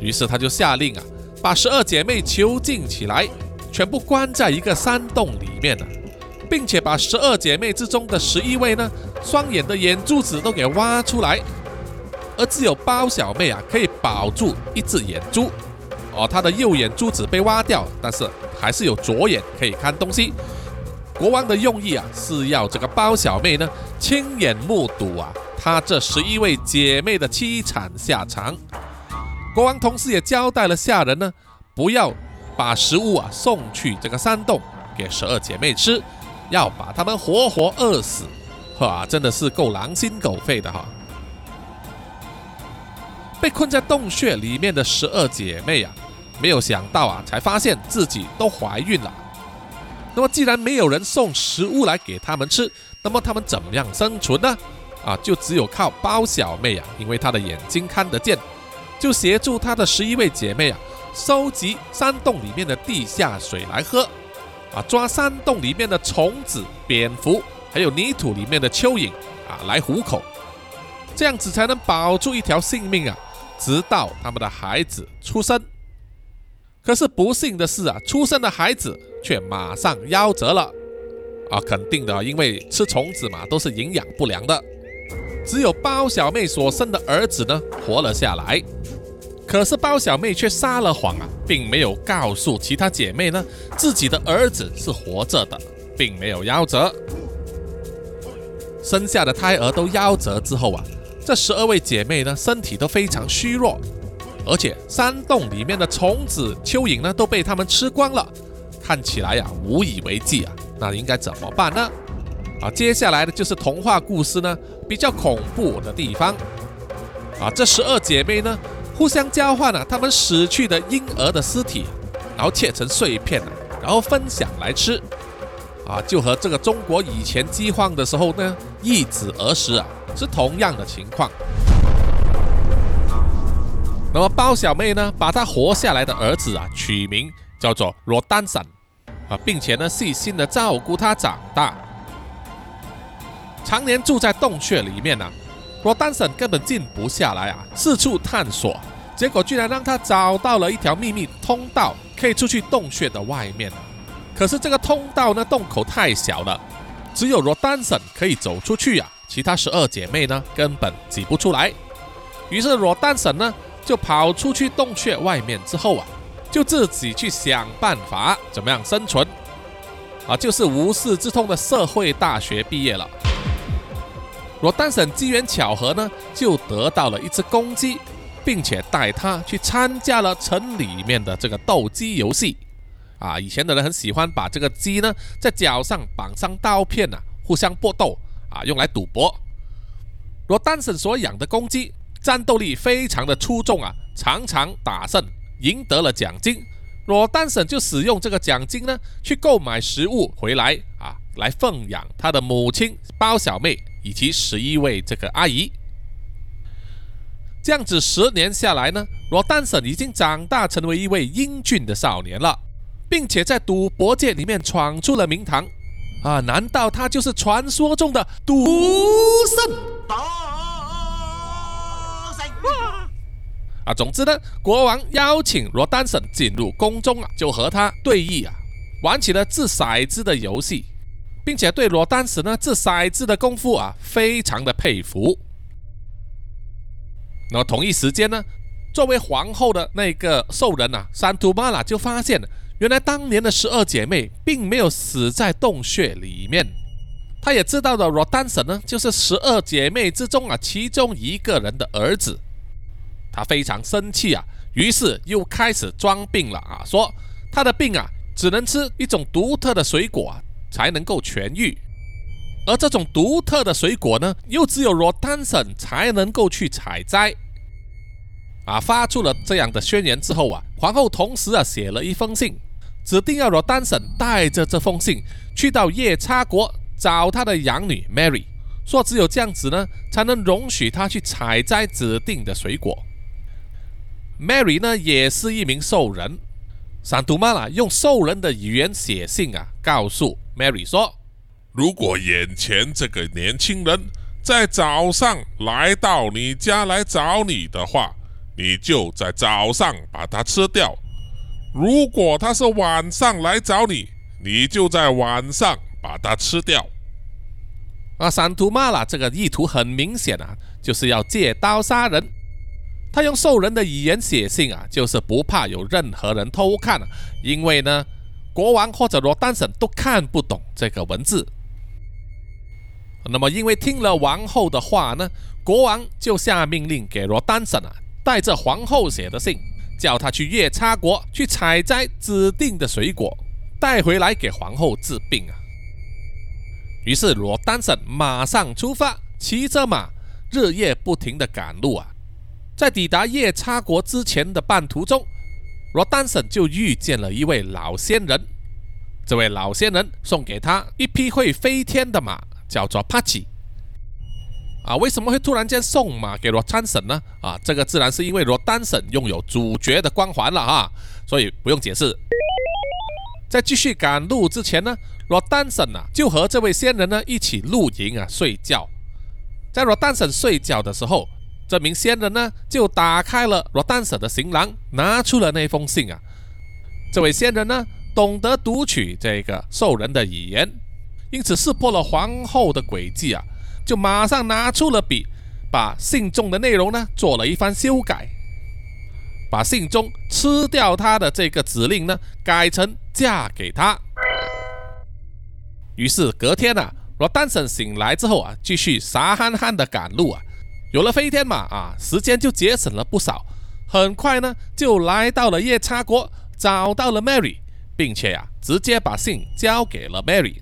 于是他就下令啊，把十二姐妹囚禁起来，全部关在一个山洞里面了。并且把十二姐妹之中的十一位呢，双眼的眼珠子都给挖出来，而只有包小妹啊可以保住一只眼珠，哦，她的右眼珠子被挖掉，但是还是有左眼可以看东西。国王的用意啊是要这个包小妹呢亲眼目睹啊她这十一位姐妹的凄惨下场。国王同时也交代了下人呢，不要把食物啊送去这个山洞给十二姐妹吃。要把他们活活饿死，哇，真的是够狼心狗肺的哈！被困在洞穴里面的十二姐妹啊，没有想到啊，才发现自己都怀孕了。那么既然没有人送食物来给他们吃，那么他们怎么样生存呢？啊，就只有靠包小妹啊，因为她的眼睛看得见，就协助她的十一位姐妹啊，收集山洞里面的地下水来喝。啊，抓山洞里面的虫子、蝙蝠，还有泥土里面的蚯蚓啊来糊口，这样子才能保住一条性命啊，直到他们的孩子出生。可是不幸的是啊，出生的孩子却马上夭折了啊，肯定的，因为吃虫子嘛，都是营养不良的。只有包小妹所生的儿子呢，活了下来。可是包小妹却撒了谎啊，并没有告诉其他姐妹呢，自己的儿子是活着的，并没有夭折。生下的胎儿都夭折之后啊，这十二位姐妹呢，身体都非常虚弱，而且山洞里面的虫子、蚯蚓呢，都被他们吃光了，看起来呀，无以为继啊。那应该怎么办呢？啊，接下来的就是童话故事呢，比较恐怖的地方。啊，这十二姐妹呢？互相交换了他们死去的婴儿的尸体，然后切成碎片然后分享来吃，啊，就和这个中国以前饥荒的时候呢，一子而食啊，是同样的情况。那么包小妹呢，把她活下来的儿子啊，取名叫做罗丹散，啊，并且呢，细心的照顾他长大，常年住在洞穴里面呢。罗丹森根本静不下来啊，四处探索，结果居然让他找到了一条秘密通道，可以出去洞穴的外面。可是这个通道呢，洞口太小了，只有罗丹森可以走出去呀，其他十二姐妹呢，根本挤不出来。于是罗丹森呢，就跑出去洞穴外面之后啊，就自己去想办法怎么样生存啊，就是无师自通的社会大学毕业了。罗丹省机缘巧合呢，就得到了一只公鸡，并且带它去参加了城里面的这个斗鸡游戏。啊，以前的人很喜欢把这个鸡呢，在脚上绑上刀片呐，互相搏斗啊，用来赌博。罗丹省所养的公鸡战斗力非常的出众啊，常常打胜，赢得了奖金。罗丹省就使用这个奖金呢，去购买食物回来啊，来奉养他的母亲包小妹。以及十一位这个阿姨，这样子十年下来呢，罗丹森已经长大成为一位英俊的少年了，并且在赌博界里面闯出了名堂啊！难道他就是传说中的赌圣？啊！总之呢，国王邀请罗丹森进入宫中啊，就和他对弈啊，玩起了掷骰子的游戏。并且对罗丹斯呢掷骰子的功夫啊，非常的佩服。那么同一时间呢，作为皇后的那个兽人呐，山图玛拉就发现，原来当年的十二姐妹并没有死在洞穴里面。他也知道了罗丹斯呢，就是十二姐妹之中啊其中一个人的儿子。他非常生气啊，于是又开始装病了啊，说他的病啊只能吃一种独特的水果啊。才能够痊愈，而这种独特的水果呢，又只有罗丹森才能够去采摘。啊，发出了这样的宣言之后啊，皇后同时啊写了一封信，指定要罗丹森带着这封信去到夜叉国找他的养女 Mary，说只有这样子呢，才能容许他去采摘指定的水果。Mary 呢，也是一名兽人。闪图玛拉用兽人的语言写信啊，告诉 Mary 说：“如果眼前这个年轻人在早上来到你家来找你的话，你就在早上把他吃掉；如果他是晚上来找你，你就在晚上把他吃掉。”啊，闪图玛拉这个意图很明显啊，就是要借刀杀人。他用兽人的语言写信啊，就是不怕有任何人偷看啊，因为呢，国王或者罗丹省都看不懂这个文字。那么，因为听了王后的话呢，国王就下命令给罗丹省啊，带着皇后写的信，叫他去夜叉国去采摘指定的水果，带回来给皇后治病啊。于是罗丹省马上出发，骑着马，日夜不停的赶路啊。在抵达夜叉国之前的半途中，罗丹森就遇见了一位老仙人。这位老仙人送给他一匹会飞天的马，叫做帕奇。啊，为什么会突然间送马给罗丹森呢？啊，这个自然是因为罗丹森拥有主角的光环了啊，所以不用解释。在继续赶路之前呢，罗丹森啊就和这位仙人呢一起露营啊睡觉。在罗丹森睡觉的时候，这名仙人呢就打开了罗丹森的行囊，拿出了那封信啊。这位仙人呢懂得读取这个兽人的语言，因此识破了皇后的诡计啊，就马上拿出了笔，把信中的内容呢做了一番修改。把信中吃掉他的这个指令呢，改成嫁给他。于是隔天啊，罗丹森醒来之后啊，继续傻憨憨的赶路啊。有了飞天马啊，时间就节省了不少。很快呢，就来到了夜叉国，找到了 Mary，并且呀，直接把信交给了 Mary。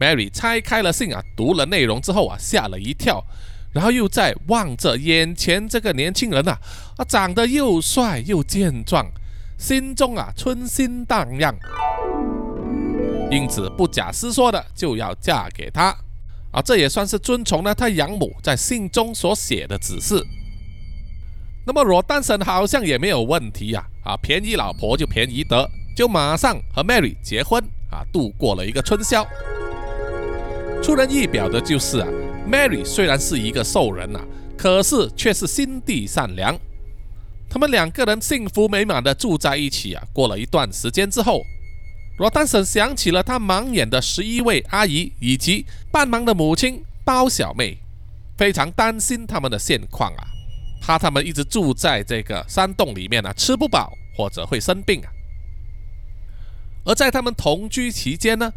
Mary 拆开了信啊，读了内容之后啊，吓了一跳。然后又在望着眼前这个年轻人呐，啊，长得又帅又健壮，心中啊春心荡漾，因此不假思索的就要嫁给他，啊，这也算是遵从了他养母在信中所写的指示。那么罗丹森好像也没有问题呀，啊，便宜老婆就便宜得，就马上和 Mary 结婚，啊，度过了一个春宵。出人意表的就是啊。Mary 虽然是一个兽人呐，可是却是心地善良。他们两个人幸福美满的住在一起啊。过了一段时间之后，罗丹婶想起了他盲眼的十一位阿姨以及半盲的母亲包小妹，非常担心他们的现况啊，怕他们一直住在这个山洞里面啊，吃不饱或者会生病啊。而在他们同居期间呢，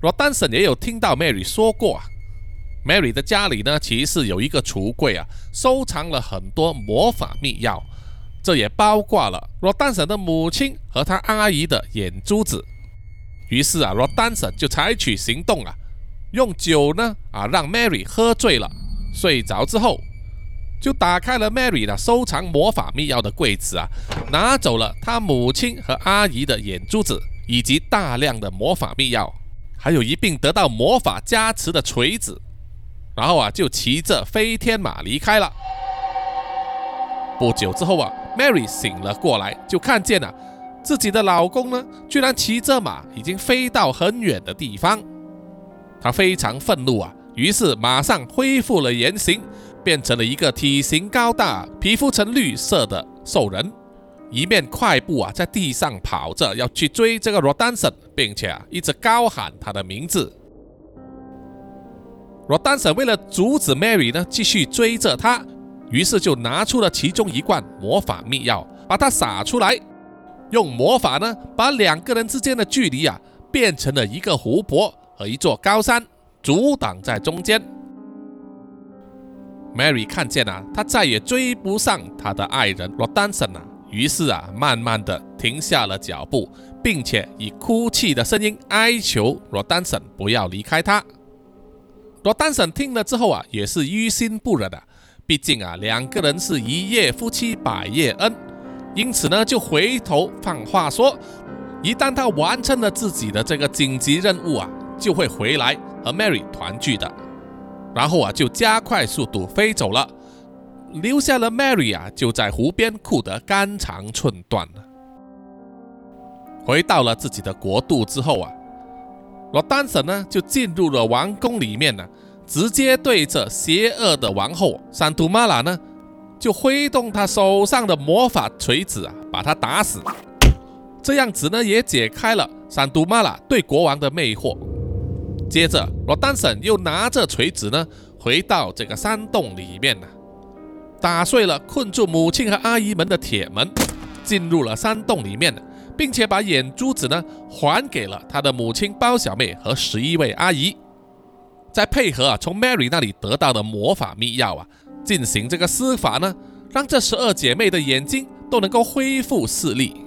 罗丹婶也有听到 Mary 说过啊。Mary 的家里呢，其实有一个橱柜啊，收藏了很多魔法秘药，这也包括了罗丹婶的母亲和她阿姨的眼珠子。于是啊，罗丹婶就采取行动啊，用酒呢啊让 Mary 喝醉了，睡着之后，就打开了 Mary 的收藏魔法密钥的柜子啊，拿走了她母亲和阿姨的眼珠子，以及大量的魔法密钥，还有一并得到魔法加持的锤子。然后啊，就骑着飞天马离开了。不久之后啊，Mary 醒了过来，就看见了自己的老公呢，居然骑着马已经飞到很远的地方。她非常愤怒啊，于是马上恢复了原形，变成了一个体型高大、皮肤呈绿色的兽人，一面快步啊在地上跑着，要去追这个罗丹森，并且啊一直高喊他的名字。罗丹森为了阻止 Mary 呢继续追着他，于是就拿出了其中一罐魔法秘药，把它撒出来，用魔法呢把两个人之间的距离啊变成了一个湖泊和一座高山，阻挡在中间。Mary 看见了，她再也追不上她的爱人罗丹森了，于是啊慢慢的停下了脚步，并且以哭泣的声音哀求罗丹森不要离开他。罗丹森听了之后啊，也是于心不忍的。毕竟啊，两个人是一夜夫妻百夜恩，因此呢，就回头放话说，一旦他完成了自己的这个紧急任务啊，就会回来和 Mary 团聚的。然后啊，就加快速度飞走了，留下了 Mary 啊，就在湖边哭得肝肠寸断。回到了自己的国度之后啊。罗丹婶呢，就进入了王宫里面呢，直接对着邪恶的王后山图玛拉呢，就挥动他手上的魔法锤子啊，把他打死。这样子呢，也解开了山图玛拉对国王的魅惑。接着，罗丹森又拿着锤子呢，回到这个山洞里面呢，打碎了困住母亲和阿姨们的铁门，进入了山洞里面。并且把眼珠子呢还给了他的母亲包小妹和十一位阿姨，再配合啊从 Mary 那里得到的魔法密钥啊，进行这个施法呢，让这十二姐妹的眼睛都能够恢复视力。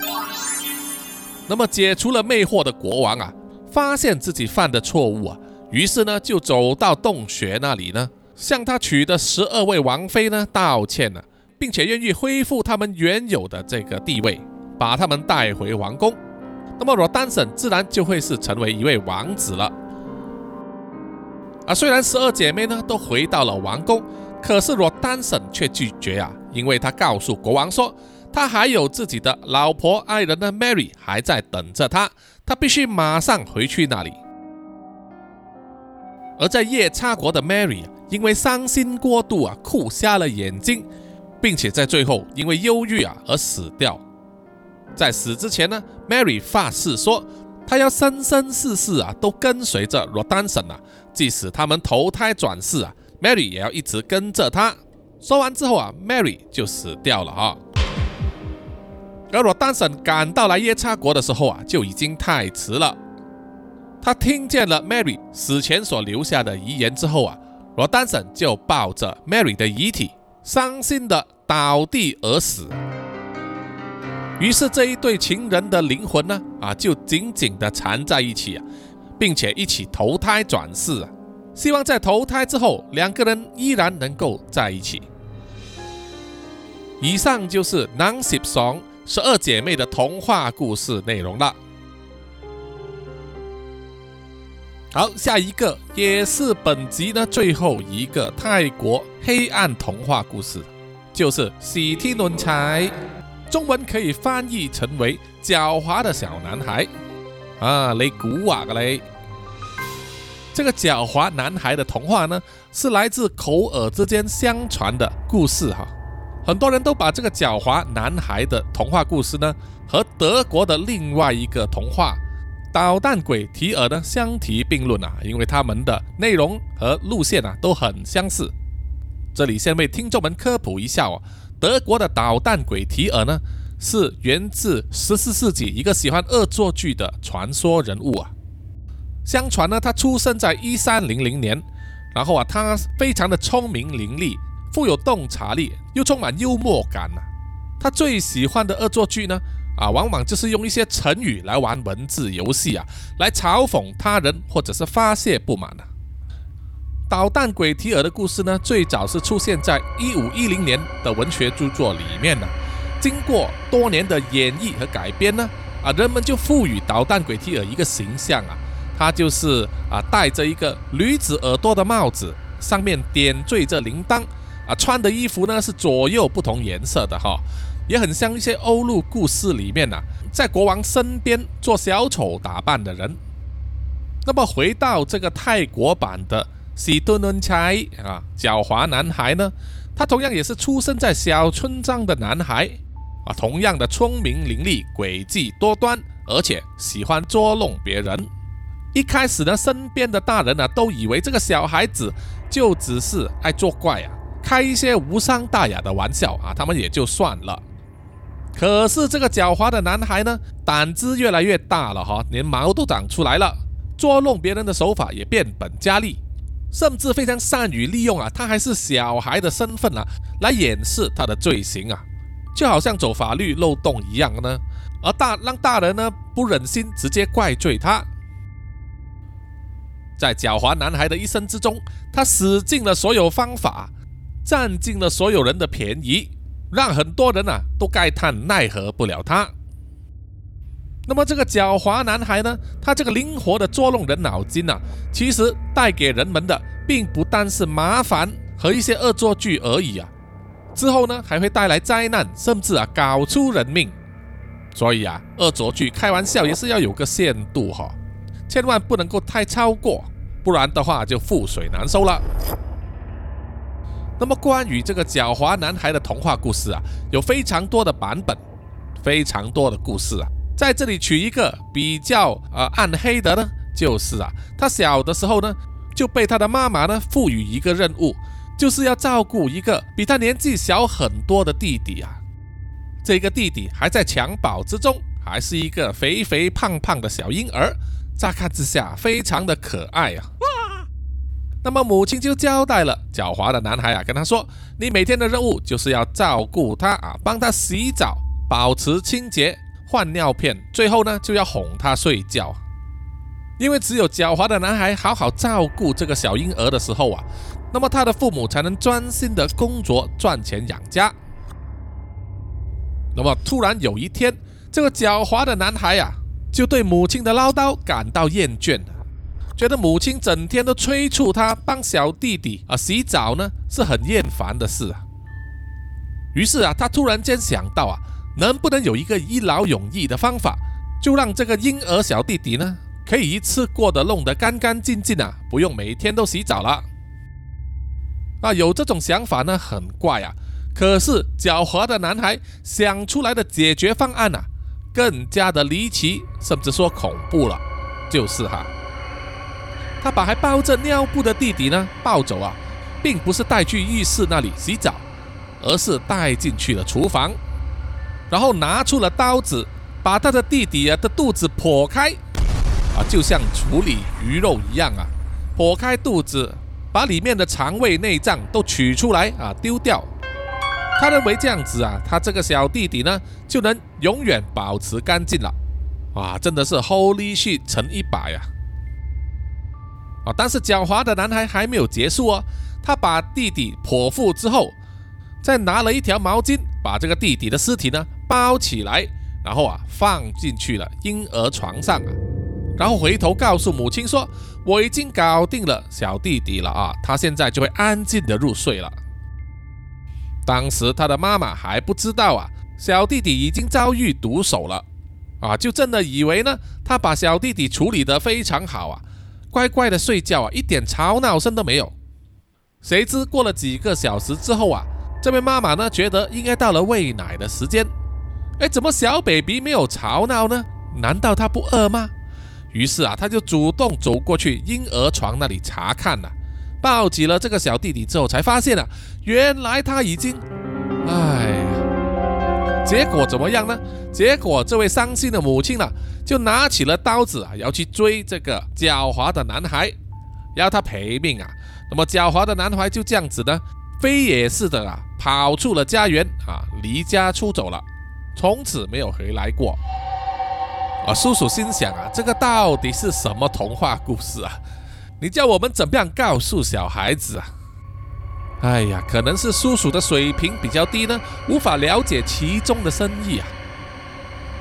那么解除了魅惑的国王啊，发现自己犯的错误啊，于是呢就走到洞穴那里呢，向他娶的十二位王妃呢道歉了，并且愿意恢复他们原有的这个地位。把他们带回王宫，那么罗丹森自然就会是成为一位王子了。啊，虽然十二姐妹呢都回到了王宫，可是罗丹森却拒绝啊，因为他告诉国王说，他还有自己的老婆爱人的 Mary 还在等着他，他必须马上回去那里。而在夜叉国的 Mary 因为伤心过度啊，哭瞎了眼睛，并且在最后因为忧郁啊而死掉。在死之前呢，Mary 发誓说，她要生生世世啊都跟随着罗丹森啊，即使他们投胎转世啊，Mary 也要一直跟着他。说完之后啊，Mary 就死掉了哈。而罗丹森赶到来夜叉国的时候啊，就已经太迟了。他听见了 Mary 死前所留下的遗言之后啊，罗丹森就抱着 Mary 的遗体，伤心的倒地而死。于是这一对情人的灵魂呢，啊，就紧紧的缠在一起啊，并且一起投胎转世啊，希望在投胎之后，两个人依然能够在一起。以上就是《南十双十二姐妹》的童话故事内容了。好，下一个也是本集的最后一个泰国黑暗童话故事，就是《喜提伦才》。中文可以翻译成为“狡猾的小男孩”啊，雷古瓦格雷。这个狡猾男孩的童话呢，是来自口耳之间相传的故事哈。很多人都把这个狡猾男孩的童话故事呢，和德国的另外一个童话《捣蛋鬼提尔》呢相提并论啊，因为他们的内容和路线啊都很相似。这里先为听众们科普一下哦。德国的捣蛋鬼提尔呢，是源自十四世纪一个喜欢恶作剧的传说人物啊。相传呢，他出生在一三零零年，然后啊，他非常的聪明伶俐，富有洞察力，又充满幽默感呐。他最喜欢的恶作剧呢，啊，往往就是用一些成语来玩文字游戏啊，来嘲讽他人或者是发泄不满啊。捣蛋鬼提尔的故事呢，最早是出现在一五一零年的文学著作里面呢。经过多年的演绎和改编呢，啊，人们就赋予捣蛋鬼提尔一个形象啊，他就是啊，戴着一个驴子耳朵的帽子，上面点缀着铃铛，啊，穿的衣服呢是左右不同颜色的哈，也很像一些欧陆故事里面呐，在国王身边做小丑打扮的人。那么回到这个泰国版的。喜顿伦才啊，狡猾男孩呢？他同样也是出生在小村庄的男孩啊，同样的聪明伶俐、诡计多端，而且喜欢捉弄别人。一开始呢，身边的大人呢都以为这个小孩子就只是爱作怪啊，开一些无伤大雅的玩笑啊，他们也就算了。可是这个狡猾的男孩呢，胆子越来越大了哈，连毛都长出来了，捉弄别人的手法也变本加厉。甚至非常善于利用啊，他还是小孩的身份啊，来掩饰他的罪行啊，就好像走法律漏洞一样呢。而大让大人呢不忍心直接怪罪他，在狡猾男孩的一生之中，他使尽了所有方法，占尽了所有人的便宜，让很多人啊都慨叹奈何不了他。那么这个狡猾男孩呢？他这个灵活的捉弄人脑筋啊，其实带给人们的并不单是麻烦和一些恶作剧而已啊。之后呢，还会带来灾难，甚至啊搞出人命。所以啊，恶作剧开玩笑也是要有个限度哈，千万不能够太超过，不然的话就覆水难收了。那么关于这个狡猾男孩的童话故事啊，有非常多的版本，非常多的故事啊。在这里取一个比较呃暗黑的呢，就是啊，他小的时候呢就被他的妈妈呢赋予一个任务，就是要照顾一个比他年纪小很多的弟弟啊。这个弟弟还在襁褓之中，还是一个肥肥胖胖的小婴儿，乍看之下非常的可爱啊。那么母亲就交代了狡猾的男孩啊，跟他说：“你每天的任务就是要照顾他啊，帮他洗澡，保持清洁。”换尿片，最后呢就要哄他睡觉，因为只有狡猾的男孩好好照顾这个小婴儿的时候啊，那么他的父母才能专心的工作赚钱养家。那么突然有一天，这个狡猾的男孩呀，就对母亲的唠叨感到厌倦了，觉得母亲整天都催促他帮小弟弟啊洗澡呢，是很厌烦的事啊。于是啊，他突然间想到啊。能不能有一个一劳永逸的方法，就让这个婴儿小弟弟呢，可以一次过的弄得干干净净啊，不用每天都洗澡了。啊，有这种想法呢，很怪啊。可是狡猾的男孩想出来的解决方案啊，更加的离奇，甚至说恐怖了。就是哈，他把还包着尿布的弟弟呢抱走啊，并不是带去浴室那里洗澡，而是带进去了厨房，然后拿出了刀子，把他的弟弟啊的肚子剖开，啊，就像处理鱼肉一样啊，剖开肚子。把里面的肠胃内脏都取出来啊，丢掉。他认为这样子啊，他这个小弟弟呢就能永远保持干净了。哇，真的是 Holy shit 乘一百呀！啊，但是狡猾的男孩还没有结束哦。他把弟弟剖腹之后，再拿了一条毛巾把这个弟弟的尸体呢包起来，然后啊放进去了婴儿床上啊。然后回头告诉母亲说：“我已经搞定了小弟弟了啊，他现在就会安静的入睡了。”当时他的妈妈还不知道啊，小弟弟已经遭遇毒手了啊，就真的以为呢，他把小弟弟处理得非常好啊，乖乖的睡觉啊，一点吵闹声都没有。谁知过了几个小时之后啊，这位妈妈呢觉得应该到了喂奶的时间，哎，怎么小 baby 没有吵闹呢？难道他不饿吗？于是啊，他就主动走过去婴儿床那里查看了，抱起了这个小弟弟之后，才发现啊，原来他已经，哎，结果怎么样呢？结果这位伤心的母亲呢，就拿起了刀子啊，要去追这个狡猾的男孩，要他赔命啊。那么狡猾的男孩就这样子呢，飞也似的啊，跑出了家园啊，离家出走了，从此没有回来过。啊，叔叔心想啊，这个到底是什么童话故事啊？你叫我们怎么样告诉小孩子啊？哎呀，可能是叔叔的水平比较低呢，无法了解其中的深意啊。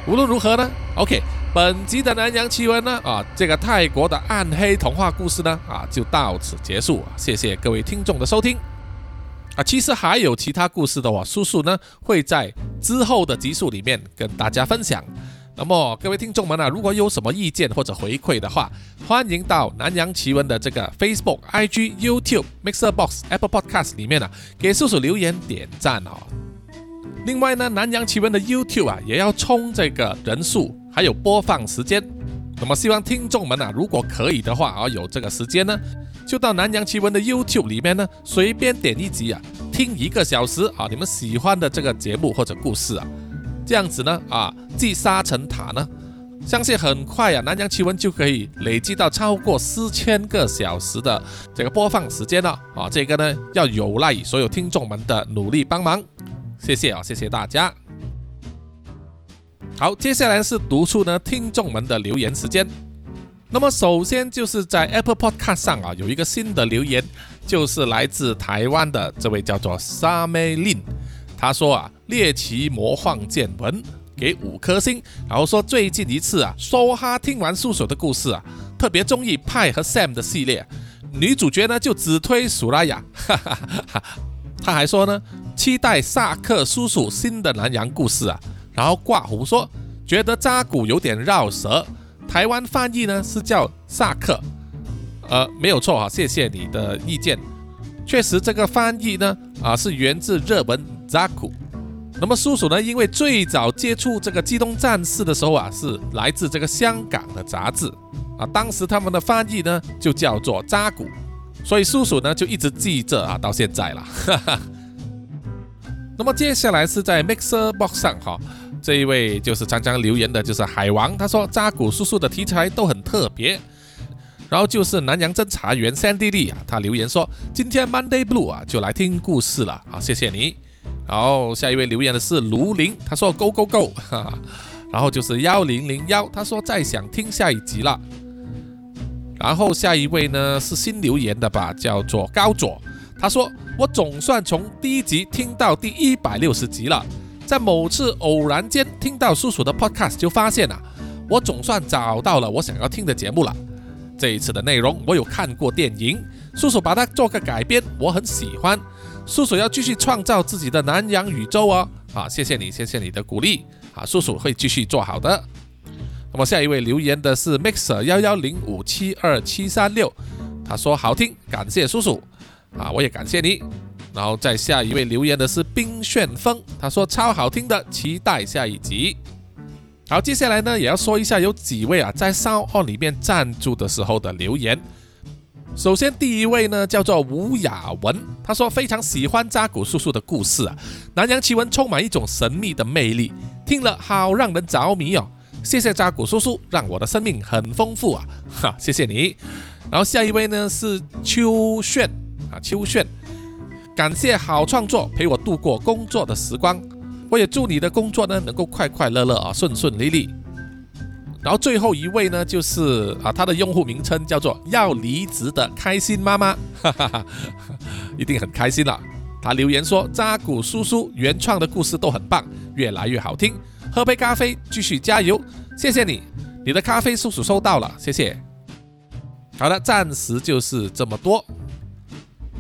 无论如何呢，OK，本集的南洋奇闻呢，啊，这个泰国的暗黑童话故事呢，啊，就到此结束。谢谢各位听众的收听。啊，其实还有其他故事的话，叔叔呢会在之后的集数里面跟大家分享。那么各位听众们啊，如果有什么意见或者回馈的话，欢迎到南洋奇闻的这个 Facebook、IG、YouTube、Mixer Box、Apple Podcast 里面呢，给叔叔留言点赞哦。另外呢，南洋奇闻的 YouTube 啊，也要冲这个人数还有播放时间。那么希望听众们啊，如果可以的话啊，有这个时间呢，就到南洋奇闻的 YouTube 里面呢，随便点一集啊，听一个小时啊，你们喜欢的这个节目或者故事啊。这样子呢，啊，积沙成塔呢，相信很快呀，南洋奇闻就可以累积到超过四千个小时的这个播放时间了啊！这个呢，要有赖所有听众们的努力帮忙，谢谢啊，谢谢大家。好，接下来是读出呢听众们的留言时间。那么首先就是在 Apple Podcast 上啊，有一个新的留言，就是来自台湾的这位叫做沙梅林。他说啊，猎奇魔幻见闻给五颗星，然后说最近一次啊，说哈听完叔叔的故事啊，特别中意派和 Sam 的系列，女主角呢就只推苏拉雅，哈哈哈。他还说呢，期待萨克叔叔新的南洋故事啊，然后挂胡说觉得扎古有点绕舌，台湾翻译呢是叫萨克，呃，没有错哈，谢谢你的意见，确实这个翻译呢啊是源自热门。扎古，那么叔叔呢？因为最早接触这个机动战士的时候啊，是来自这个香港的杂志啊，当时他们的翻译呢就叫做扎古，所以叔叔呢就一直记着啊，到现在了。哈 哈那么接下来是在 Mixer Box 上哈，这一位就是常常留言的，就是海王，他说扎古叔叔的题材都很特别。然后就是南洋侦查员 Sandy Lee 啊，他留言说今天 Monday Blue 啊就来听故事了，好，谢谢你。然后下一位留言的是卢林，他说 Go Go Go，哈哈。然后就是幺零零幺，他说再想听下一集了。然后下一位呢是新留言的吧，叫做高左，他说我总算从第一集听到第一百六十集了，在某次偶然间听到叔叔的 podcast 就发现啊，我总算找到了我想要听的节目了。这一次的内容我有看过电影，叔叔把它做个改编，我很喜欢。叔叔要继续创造自己的南洋宇宙哦，啊，谢谢你，谢谢你的鼓励啊，叔叔会继续做好的。那么下一位留言的是 Mixer 幺幺零五七二七三六，他说好听，感谢叔叔啊，我也感谢你。然后再下一位留言的是冰旋风，他说超好听的，期待下一集。好，接下来呢也要说一下有几位啊在烧号里面赞助的时候的留言。首先第一位呢叫做吴雅文，他说非常喜欢扎古叔叔的故事啊，南洋奇闻充满一种神秘的魅力，听了好让人着迷哦。谢谢扎古叔叔，让我的生命很丰富啊！哈，谢谢你。然后下一位呢是秋炫啊，秋炫，感谢好创作陪我度过工作的时光，我也祝你的工作呢能够快快乐乐啊，顺顺利利。然后最后一位呢，就是啊，他的用户名称叫做要离职的开心妈妈，哈哈哈，一定很开心了。他留言说：“扎古叔叔原创的故事都很棒，越来越好听。喝杯咖啡，继续加油。谢谢你，你的咖啡叔叔收到了，谢谢。好的，暂时就是这么多。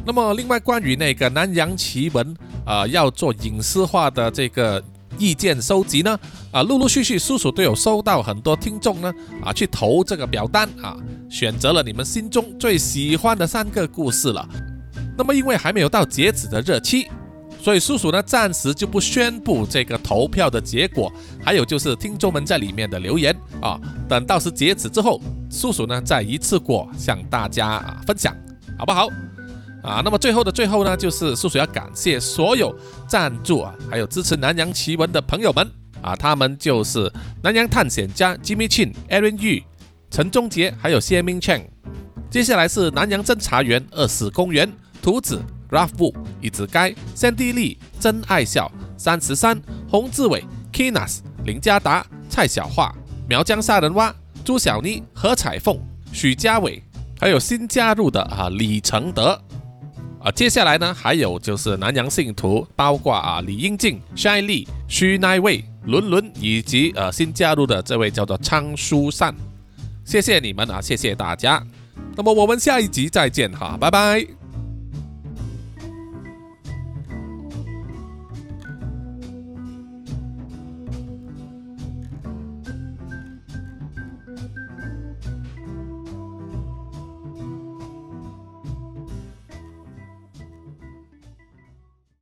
那么，另外关于那个南洋奇闻啊，要做影视化的这个。”意见收集呢？啊，陆陆续续叔叔都有收到很多听众呢，啊，去投这个表单啊，选择了你们心中最喜欢的三个故事了。那么因为还没有到截止的日期，所以叔叔呢暂时就不宣布这个投票的结果，还有就是听众们在里面的留言啊，等到时截止之后，叔叔呢再一次过向大家啊分享，好不好？啊，那么最后的最后呢，就是叔叔要感谢所有赞助啊，还有支持南洋奇闻的朋友们啊，他们就是南洋探险家 Jimmy Chin、Aaron Yu、陈忠杰，还有谢明 Cheng。接下来是南洋侦查员二世公园、图子、Ralph Wu、一直该、三 D 丽、真爱笑、三十三、洪志伟、Kinas、林家达、蔡小桦、苗疆杀人蛙、朱小妮、何彩凤、许家伟，还有新加入的啊李承德。啊，接下来呢，还有就是南洋信徒，包括啊李英静、Shy、徐奈卫、伦伦，以及呃新加入的这位叫做昌书善，谢谢你们啊，谢谢大家。那么我们下一集再见哈，拜拜。